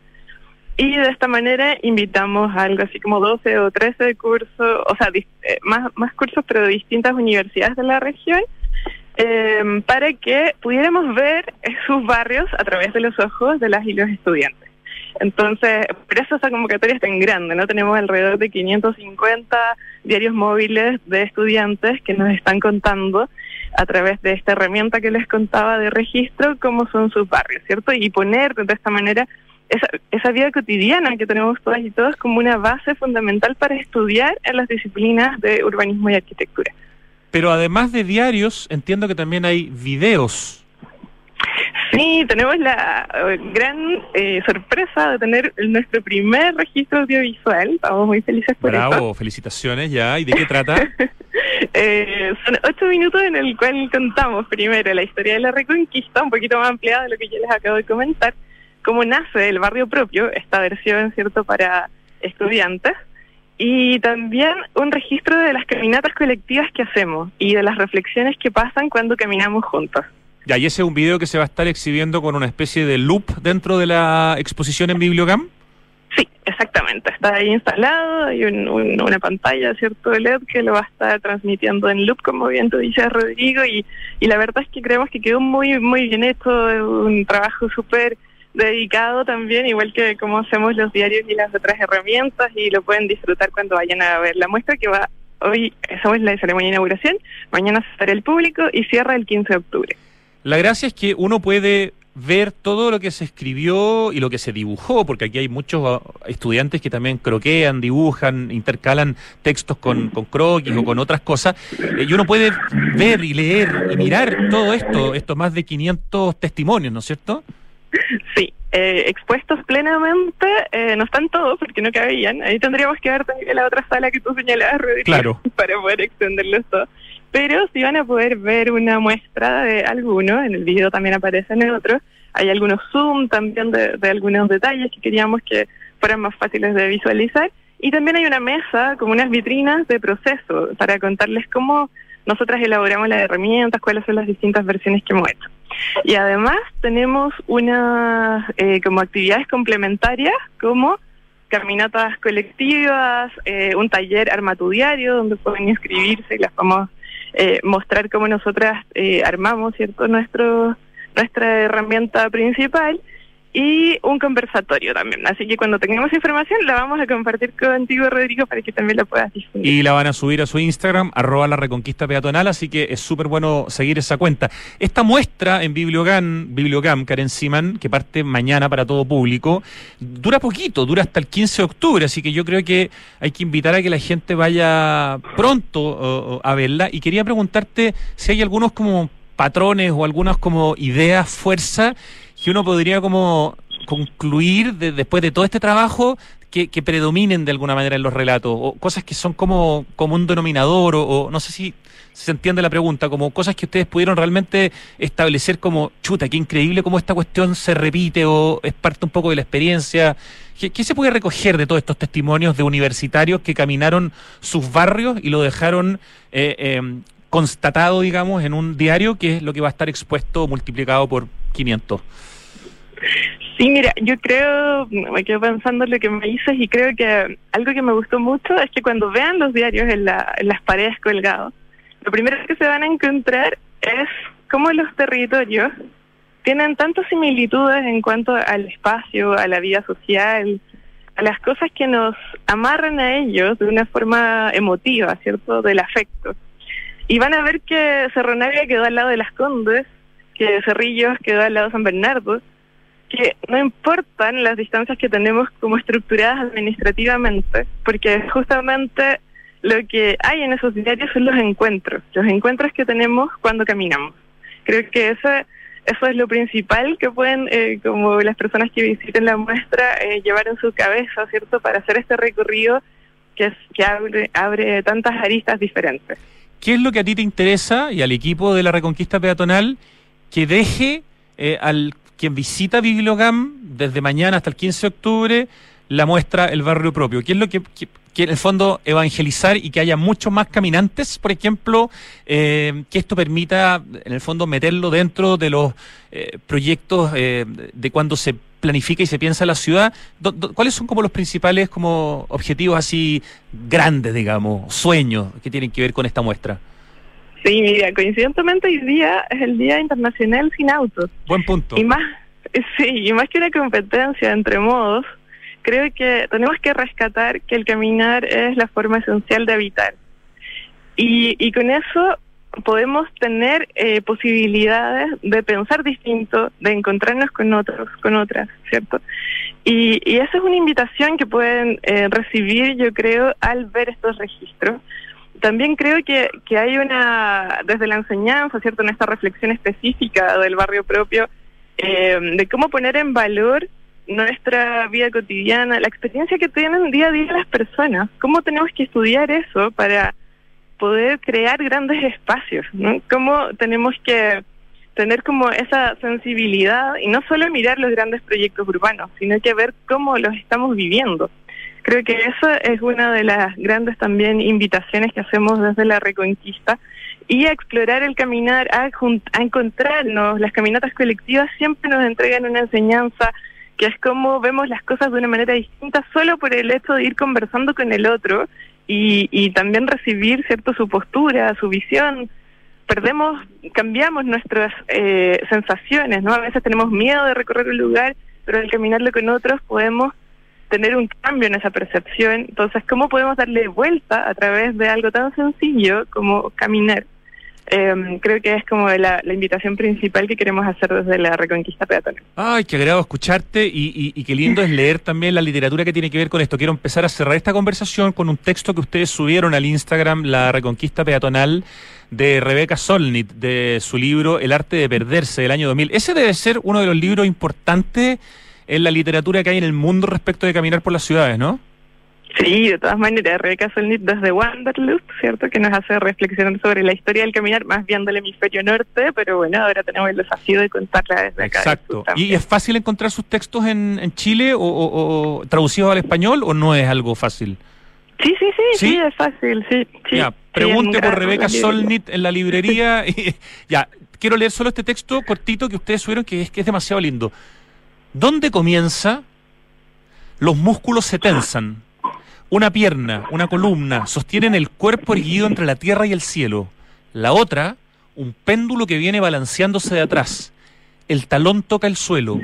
y de esta manera invitamos algo así como 12 o 13 cursos, o sea, eh, más, más cursos, pero de distintas universidades de la región, eh, para que pudiéramos ver sus barrios a través de los ojos de las y los estudiantes. Entonces, por eso esa convocatoria es tan grande, ¿no? Tenemos alrededor de 550 diarios móviles de estudiantes que nos están contando a través de esta herramienta que les contaba de registro cómo son sus barrios, ¿cierto? Y poner de esta manera esa, esa vida cotidiana que tenemos todas y todos como una base fundamental para estudiar en las disciplinas de urbanismo y arquitectura. Pero además de diarios, entiendo que también hay videos. Sí, tenemos la eh, gran eh, sorpresa de tener nuestro primer registro audiovisual. Estamos muy felices por eso. Bravo, felicitaciones ya. ¿Y de qué trata? eh, son ocho minutos en el cual contamos primero la historia de la Reconquista, un poquito más ampliada de lo que yo les acabo de comentar cómo nace el barrio propio, esta versión, ¿cierto?, para estudiantes, y también un registro de las caminatas colectivas que hacemos y de las reflexiones que pasan cuando caminamos juntos. Ya, y ese es un video que se va a estar exhibiendo con una especie de loop dentro de la exposición en Bibliogam. Sí, exactamente. Está ahí instalado, hay un, un, una pantalla, ¿cierto? LED que lo va a estar transmitiendo en loop, como bien tú dices, Rodrigo, y, y la verdad es que creemos que quedó muy, muy bien hecho, un trabajo súper dedicado también, igual que como hacemos los diarios y las otras herramientas, y lo pueden disfrutar cuando vayan a ver la muestra que va hoy, esa es la ceremonia de inauguración, mañana se estará el público y cierra el 15 de octubre. La gracia es que uno puede ver todo lo que se escribió y lo que se dibujó, porque aquí hay muchos ah, estudiantes que también croquean, dibujan, intercalan textos con, con croquis o con otras cosas, eh, y uno puede ver y leer y mirar todo esto, estos más de 500 testimonios, ¿no es cierto? Sí, eh, expuestos plenamente, eh, no están todos porque no cabían. Ahí tendríamos que ver también la otra sala que tú señalabas, Rodrigo, claro. para poder extenderlos todos. Pero si van a poder ver una muestra de alguno, en el video también aparecen en otro. Hay algunos zoom también de, de algunos detalles que queríamos que fueran más fáciles de visualizar. Y también hay una mesa, como unas vitrinas de proceso, para contarles cómo nosotras elaboramos las herramientas, cuáles son las distintas versiones que hemos hecho. Y además tenemos unas eh, como actividades complementarias como caminatas colectivas, eh, un taller armatudiario donde pueden inscribirse y las vamos eh, mostrar cómo nosotras eh, armamos cierto nuestro nuestra herramienta principal y un conversatorio también. Así que cuando tengamos información la vamos a compartir contigo, Rodrigo, para que también la puedas difundir. Y la van a subir a su Instagram, arroba la reconquista peatonal, así que es súper bueno seguir esa cuenta. Esta muestra en Bibliogam, Bibliogam, Karen Siman, que parte mañana para todo público, dura poquito, dura hasta el 15 de octubre, así que yo creo que hay que invitar a que la gente vaya pronto a verla. Y quería preguntarte si hay algunos como patrones o algunas como ideas, fuerza que uno podría como concluir de, después de todo este trabajo que, predominen de alguna manera en los relatos, o cosas que son como, como un denominador, o, no sé si, se entiende la pregunta, como cosas que ustedes pudieron realmente establecer como, chuta, qué increíble cómo esta cuestión se repite o es parte un poco de la experiencia. ¿Qué, se puede recoger de todos estos testimonios de universitarios que caminaron sus barrios y lo dejaron eh, eh, constatado, digamos, en un diario que es lo que va a estar expuesto multiplicado por 500? Sí, mira, yo creo, me quedo pensando en lo que me dices y creo que algo que me gustó mucho es que cuando vean los diarios en, la, en las paredes colgados, lo primero que se van a encontrar es cómo los territorios tienen tantas similitudes en cuanto al espacio, a la vida social, a las cosas que nos amarran a ellos de una forma emotiva, ¿cierto? Del afecto. Y van a ver que Cerro Navia quedó al lado de las Condes, que Cerrillos quedó al lado de San Bernardo, que no importan las distancias que tenemos como estructuradas administrativamente, porque justamente lo que hay en esos diarios son los encuentros, los encuentros que tenemos cuando caminamos. Creo que eso, eso es lo principal que pueden, eh, como las personas que visiten la muestra, eh, llevar en su cabeza, ¿cierto?, para hacer este recorrido que, es, que abre, abre tantas aristas diferentes. ¿Qué es lo que a ti te interesa y al equipo de la Reconquista Peatonal que deje eh, al quien visita Bibliogam desde mañana hasta el 15 de octubre la muestra El Barrio Propio? ¿Qué es lo que, que, que en el fondo evangelizar y que haya muchos más caminantes, por ejemplo, eh, que esto permita en el fondo meterlo dentro de los eh, proyectos eh, de cuando se planifica y se piensa la ciudad, ¿cuáles son como los principales como objetivos así grandes, digamos, sueños que tienen que ver con esta muestra? Sí, mira, coincidentemente hoy día es el Día Internacional Sin Autos. Buen punto. Y más, sí, y más que una competencia entre modos, creo que tenemos que rescatar que el caminar es la forma esencial de habitar. Y, y con eso podemos tener eh, posibilidades de pensar distinto, de encontrarnos con otros, con otras, ¿cierto? Y, y esa es una invitación que pueden eh, recibir, yo creo, al ver estos registros. También creo que, que hay una, desde la enseñanza, ¿cierto?, en esta reflexión específica del barrio propio, eh, de cómo poner en valor nuestra vida cotidiana, la experiencia que tienen día a día las personas, cómo tenemos que estudiar eso para poder crear grandes espacios, ¿no? Cómo tenemos que tener como esa sensibilidad y no solo mirar los grandes proyectos urbanos, sino que ver cómo los estamos viviendo. Creo que eso es una de las grandes también invitaciones que hacemos desde la Reconquista y a explorar el caminar, a, a encontrarnos. Las caminatas colectivas siempre nos entregan una enseñanza que es como vemos las cosas de una manera distinta solo por el hecho de ir conversando con el otro y, y también recibir cierto su postura, su visión. Perdemos, cambiamos nuestras eh, sensaciones, ¿no? A veces tenemos miedo de recorrer un lugar, pero al caminarlo con otros podemos tener un cambio en esa percepción. Entonces, ¿cómo podemos darle vuelta a través de algo tan sencillo como caminar? Eh, creo que es como la, la, invitación principal que queremos hacer desde la Reconquista Peatonal. Ay, qué agrado escucharte y, y, y, qué lindo es leer también la literatura que tiene que ver con esto. Quiero empezar a cerrar esta conversación con un texto que ustedes subieron al Instagram, La Reconquista Peatonal, de Rebeca Solnit, de su libro El arte de perderse, del año 2000. Ese debe ser uno de los libros importantes en la literatura que hay en el mundo respecto de caminar por las ciudades, ¿no? Sí, de todas maneras, Rebeca Solnit desde Wanderlust, ¿cierto? Que nos hace reflexionar sobre la historia del caminar, más bien del hemisferio norte, pero bueno, ahora tenemos el desafío de contarla desde acá. Exacto. ¿Y es fácil encontrar sus textos en, en Chile o, o, o, traducidos al español o no es algo fácil? Sí, sí, sí, sí, sí es fácil, sí. sí ya, pregunte por Rebeca Solnit en la librería. y, ya, quiero leer solo este texto cortito que ustedes subieron, que es, que es demasiado lindo. ¿Dónde comienza? Los músculos se tensan una pierna, una columna, sostienen el cuerpo erguido entre la tierra y el cielo. La otra, un péndulo que viene balanceándose de atrás. El talón toca el suelo.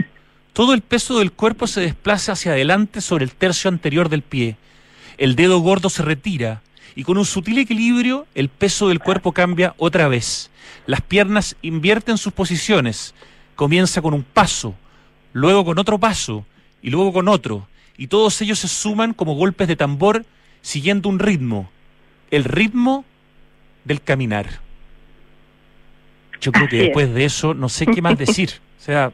Todo el peso del cuerpo se desplaza hacia adelante sobre el tercio anterior del pie. El dedo gordo se retira y con un sutil equilibrio el peso del cuerpo cambia otra vez. Las piernas invierten sus posiciones. Comienza con un paso, luego con otro paso y luego con otro y todos ellos se suman como golpes de tambor siguiendo un ritmo, el ritmo del caminar. Yo creo que después de eso no sé qué más decir. O sea,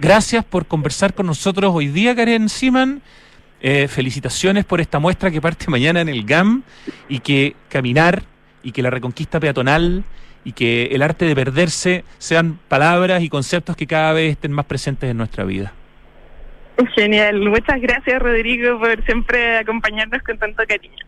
gracias por conversar con nosotros hoy día, Karen Siman. Eh, felicitaciones por esta muestra que parte mañana en el GAM y que caminar y que la reconquista peatonal y que el arte de perderse sean palabras y conceptos que cada vez estén más presentes en nuestra vida. Genial, muchas gracias Rodrigo por siempre acompañarnos con tanto cariño.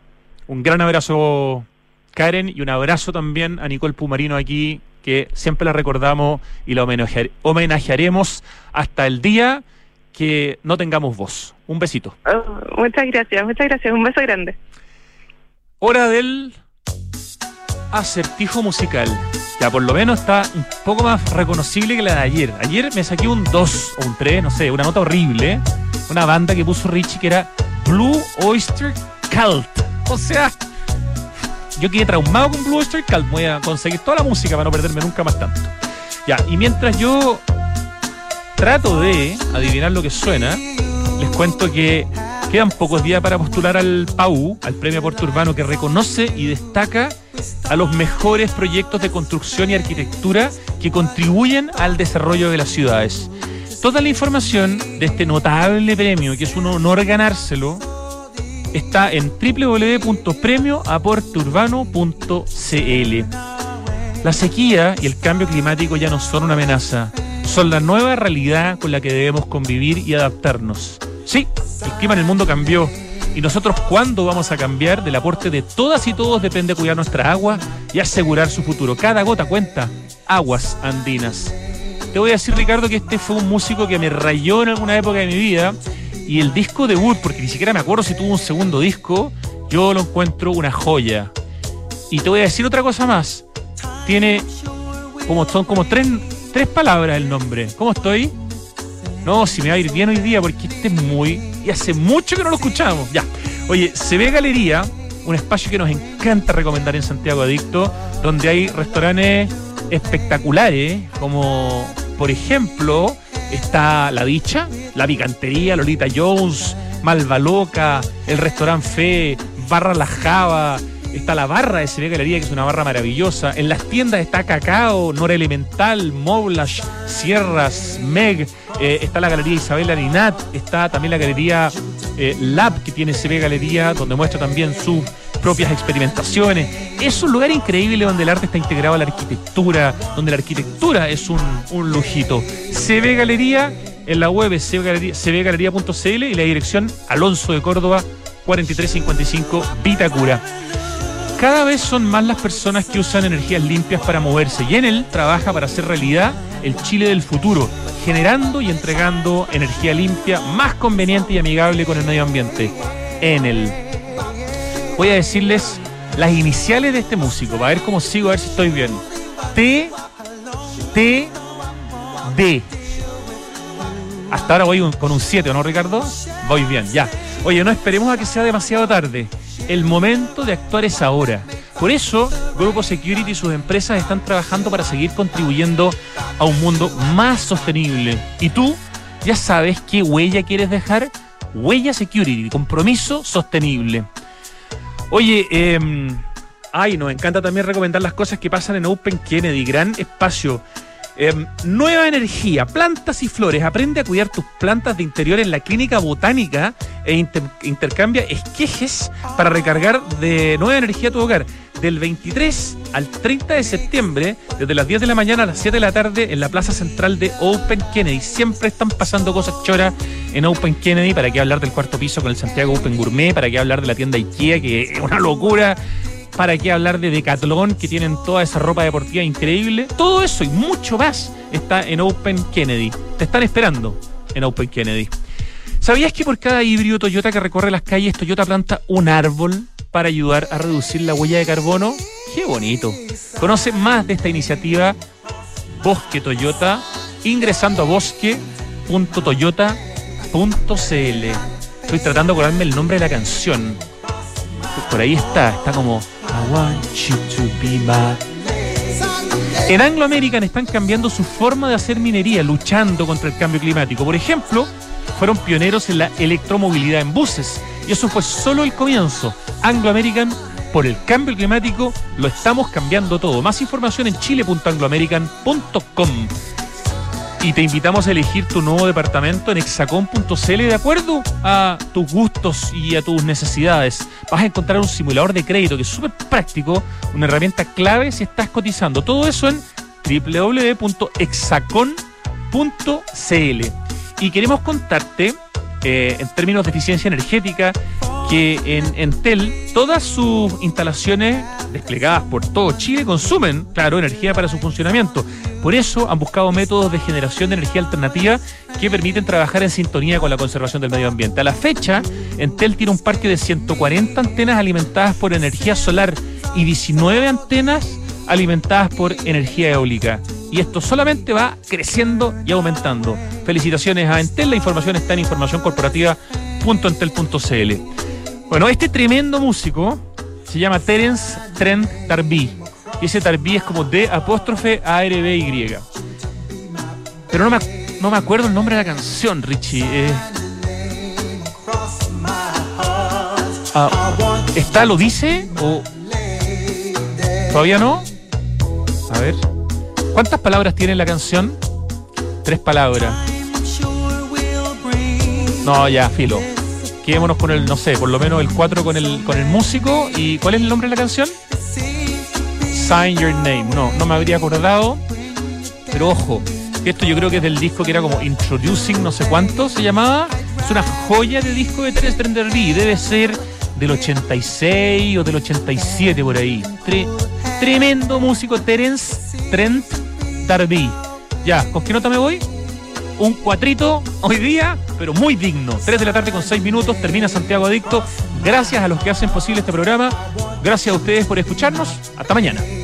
Un gran abrazo Karen y un abrazo también a Nicole Pumarino aquí, que siempre la recordamos y la homenajear homenajearemos hasta el día que no tengamos voz. Un besito. Oh, muchas gracias, muchas gracias, un beso grande. Hora del acertijo musical. Ya por lo menos está un poco más reconocible que la de ayer. Ayer me saqué un 2 o un 3, no sé, una nota horrible. Una banda que puso Richie que era Blue Oyster Cult. O sea, yo quedé traumado con Blue Oyster Cult. Voy a conseguir toda la música para no perderme nunca más tanto. Ya, y mientras yo trato de adivinar lo que suena, les cuento que quedan pocos días para postular al PAU, al Premio Aporte Urbano, que reconoce y destaca a los mejores proyectos de construcción y arquitectura que contribuyen al desarrollo de las ciudades. Toda la información de este notable premio, que es un honor ganárselo, está en www.premioaporteurbano.cl. La sequía y el cambio climático ya no son una amenaza, son la nueva realidad con la que debemos convivir y adaptarnos. Sí, el clima en el mundo cambió y nosotros cuándo vamos a cambiar del aporte de todas y todos depende cuidar nuestra agua y asegurar su futuro. Cada gota cuenta. Aguas andinas. Te voy a decir, Ricardo, que este fue un músico que me rayó en alguna época de mi vida y el disco debut, porque ni siquiera me acuerdo si tuvo un segundo disco, yo lo encuentro una joya. Y te voy a decir otra cosa más. Tiene como son como tres, tres palabras el nombre. ¿Cómo estoy? No, si me va a ir bien hoy día porque este es muy. Y hace mucho que no lo escuchamos. Ya. Oye, se ve Galería, un espacio que nos encanta recomendar en Santiago Adicto, donde hay restaurantes espectaculares, como por ejemplo está La Dicha, La Picantería, Lolita Jones, Malva Loca, el restaurante Fe, Barra La Java, está la barra de CB Galería, que es una barra maravillosa. En las tiendas está Cacao, Nora Elemental, Moblash, Sierras, Meg. Eh, está la Galería Isabel Arinat. Está también la Galería eh, Lab, que tiene CB Galería, donde muestra también sus propias experimentaciones. Es un lugar increíble donde el arte está integrado a la arquitectura, donde la arquitectura es un, lujito. CB Galería, en la web cbgalería.cl y la dirección Alonso de Córdoba 4355 Vitacura. Cada vez son más las personas que usan energías limpias para moverse y en él trabaja para hacer realidad el Chile del futuro, generando y entregando energía limpia, más conveniente y amigable con el medio ambiente. Enel. Voy a decirles las iniciales de este músico, para ver cómo sigo, a ver si estoy bien. T, T, D. Hasta ahora voy con un 7, ¿o no, Ricardo? Voy bien, ya. Oye, no esperemos a que sea demasiado tarde. El momento de actuar es ahora. Por eso, Grupo Security y sus empresas están trabajando para seguir contribuyendo a un mundo más sostenible. ¿Y tú? ¿Ya sabes qué huella quieres dejar? Huella Security, compromiso sostenible. Oye, eh, ay, nos encanta también recomendar las cosas que pasan en Open Kennedy, gran espacio. Eh, nueva energía, plantas y flores. Aprende a cuidar tus plantas de interior en la clínica botánica e inter- intercambia esquejes para recargar de nueva energía tu hogar. Del 23 al 30 de septiembre, desde las 10 de la mañana a las 7 de la tarde, en la plaza central de Open Kennedy. Siempre están pasando cosas choras en Open Kennedy. ¿Para qué hablar del cuarto piso con el Santiago Open Gourmet? ¿Para qué hablar de la tienda IKEA, que es una locura? ¿Para qué hablar de Decathlon, que tienen toda esa ropa deportiva increíble? Todo eso y mucho más está en Open Kennedy. Te están esperando en Open Kennedy. ¿Sabías que por cada híbrido Toyota que recorre las calles, Toyota planta un árbol para ayudar a reducir la huella de carbono? ¡Qué bonito! Conoce más de esta iniciativa Bosque Toyota ingresando a bosque.toyota.cl. Estoy tratando de acordarme el nombre de la canción. Por ahí está, está como Want you to be en Anglo American están cambiando su forma de hacer minería, luchando contra el cambio climático. Por ejemplo, fueron pioneros en la electromovilidad en buses. Y eso fue solo el comienzo. Anglo American, por el cambio climático, lo estamos cambiando todo. Más información en chile.angloamerican.com. Y te invitamos a elegir tu nuevo departamento en hexacom.cl de acuerdo a tus gustos y a tus necesidades. Vas a encontrar un simulador de crédito que es súper práctico, una herramienta clave si estás cotizando. Todo eso en www.hexacon.cl. Y queremos contarte, eh, en términos de eficiencia energética, que en Entel todas sus instalaciones desplegadas por todo Chile consumen, claro, energía para su funcionamiento. Por eso han buscado métodos de generación de energía alternativa que permiten trabajar en sintonía con la conservación del medio ambiente. A la fecha, Entel tiene un parque de 140 antenas alimentadas por energía solar y 19 antenas alimentadas por energía eólica. Y esto solamente va creciendo y aumentando. Felicitaciones a Entel, la información está en informacioncorporativa.entel.cl. Bueno, este tremendo músico se llama Terence Trent D'Arby. Y ese D'Arby es como D apóstrofe A R B Y. Pero no me, no me acuerdo el nombre de la canción, Richie. Eh, ah, ¿Está lo dice o todavía no? A ver. ¿Cuántas palabras tiene la canción? Tres palabras. No, ya, filo. Quedémonos con el, no sé, por lo menos el 4 con el, con el músico. ¿Y cuál es el nombre de la canción? Sign Your Name. No, no me habría acordado. Pero ojo, esto yo creo que es del disco que era como Introducing no sé cuánto se llamaba. Es una joya de disco de Terence Trent D'Arby. Debe ser del 86 o del 87 por ahí. Tre- tremendo músico Terence Trent D'Arby. Ya, ¿con qué nota me voy? Un cuatrito hoy día, pero muy digno. 3 de la tarde con 6 minutos, termina Santiago Adicto. Gracias a los que hacen posible este programa. Gracias a ustedes por escucharnos. Hasta mañana.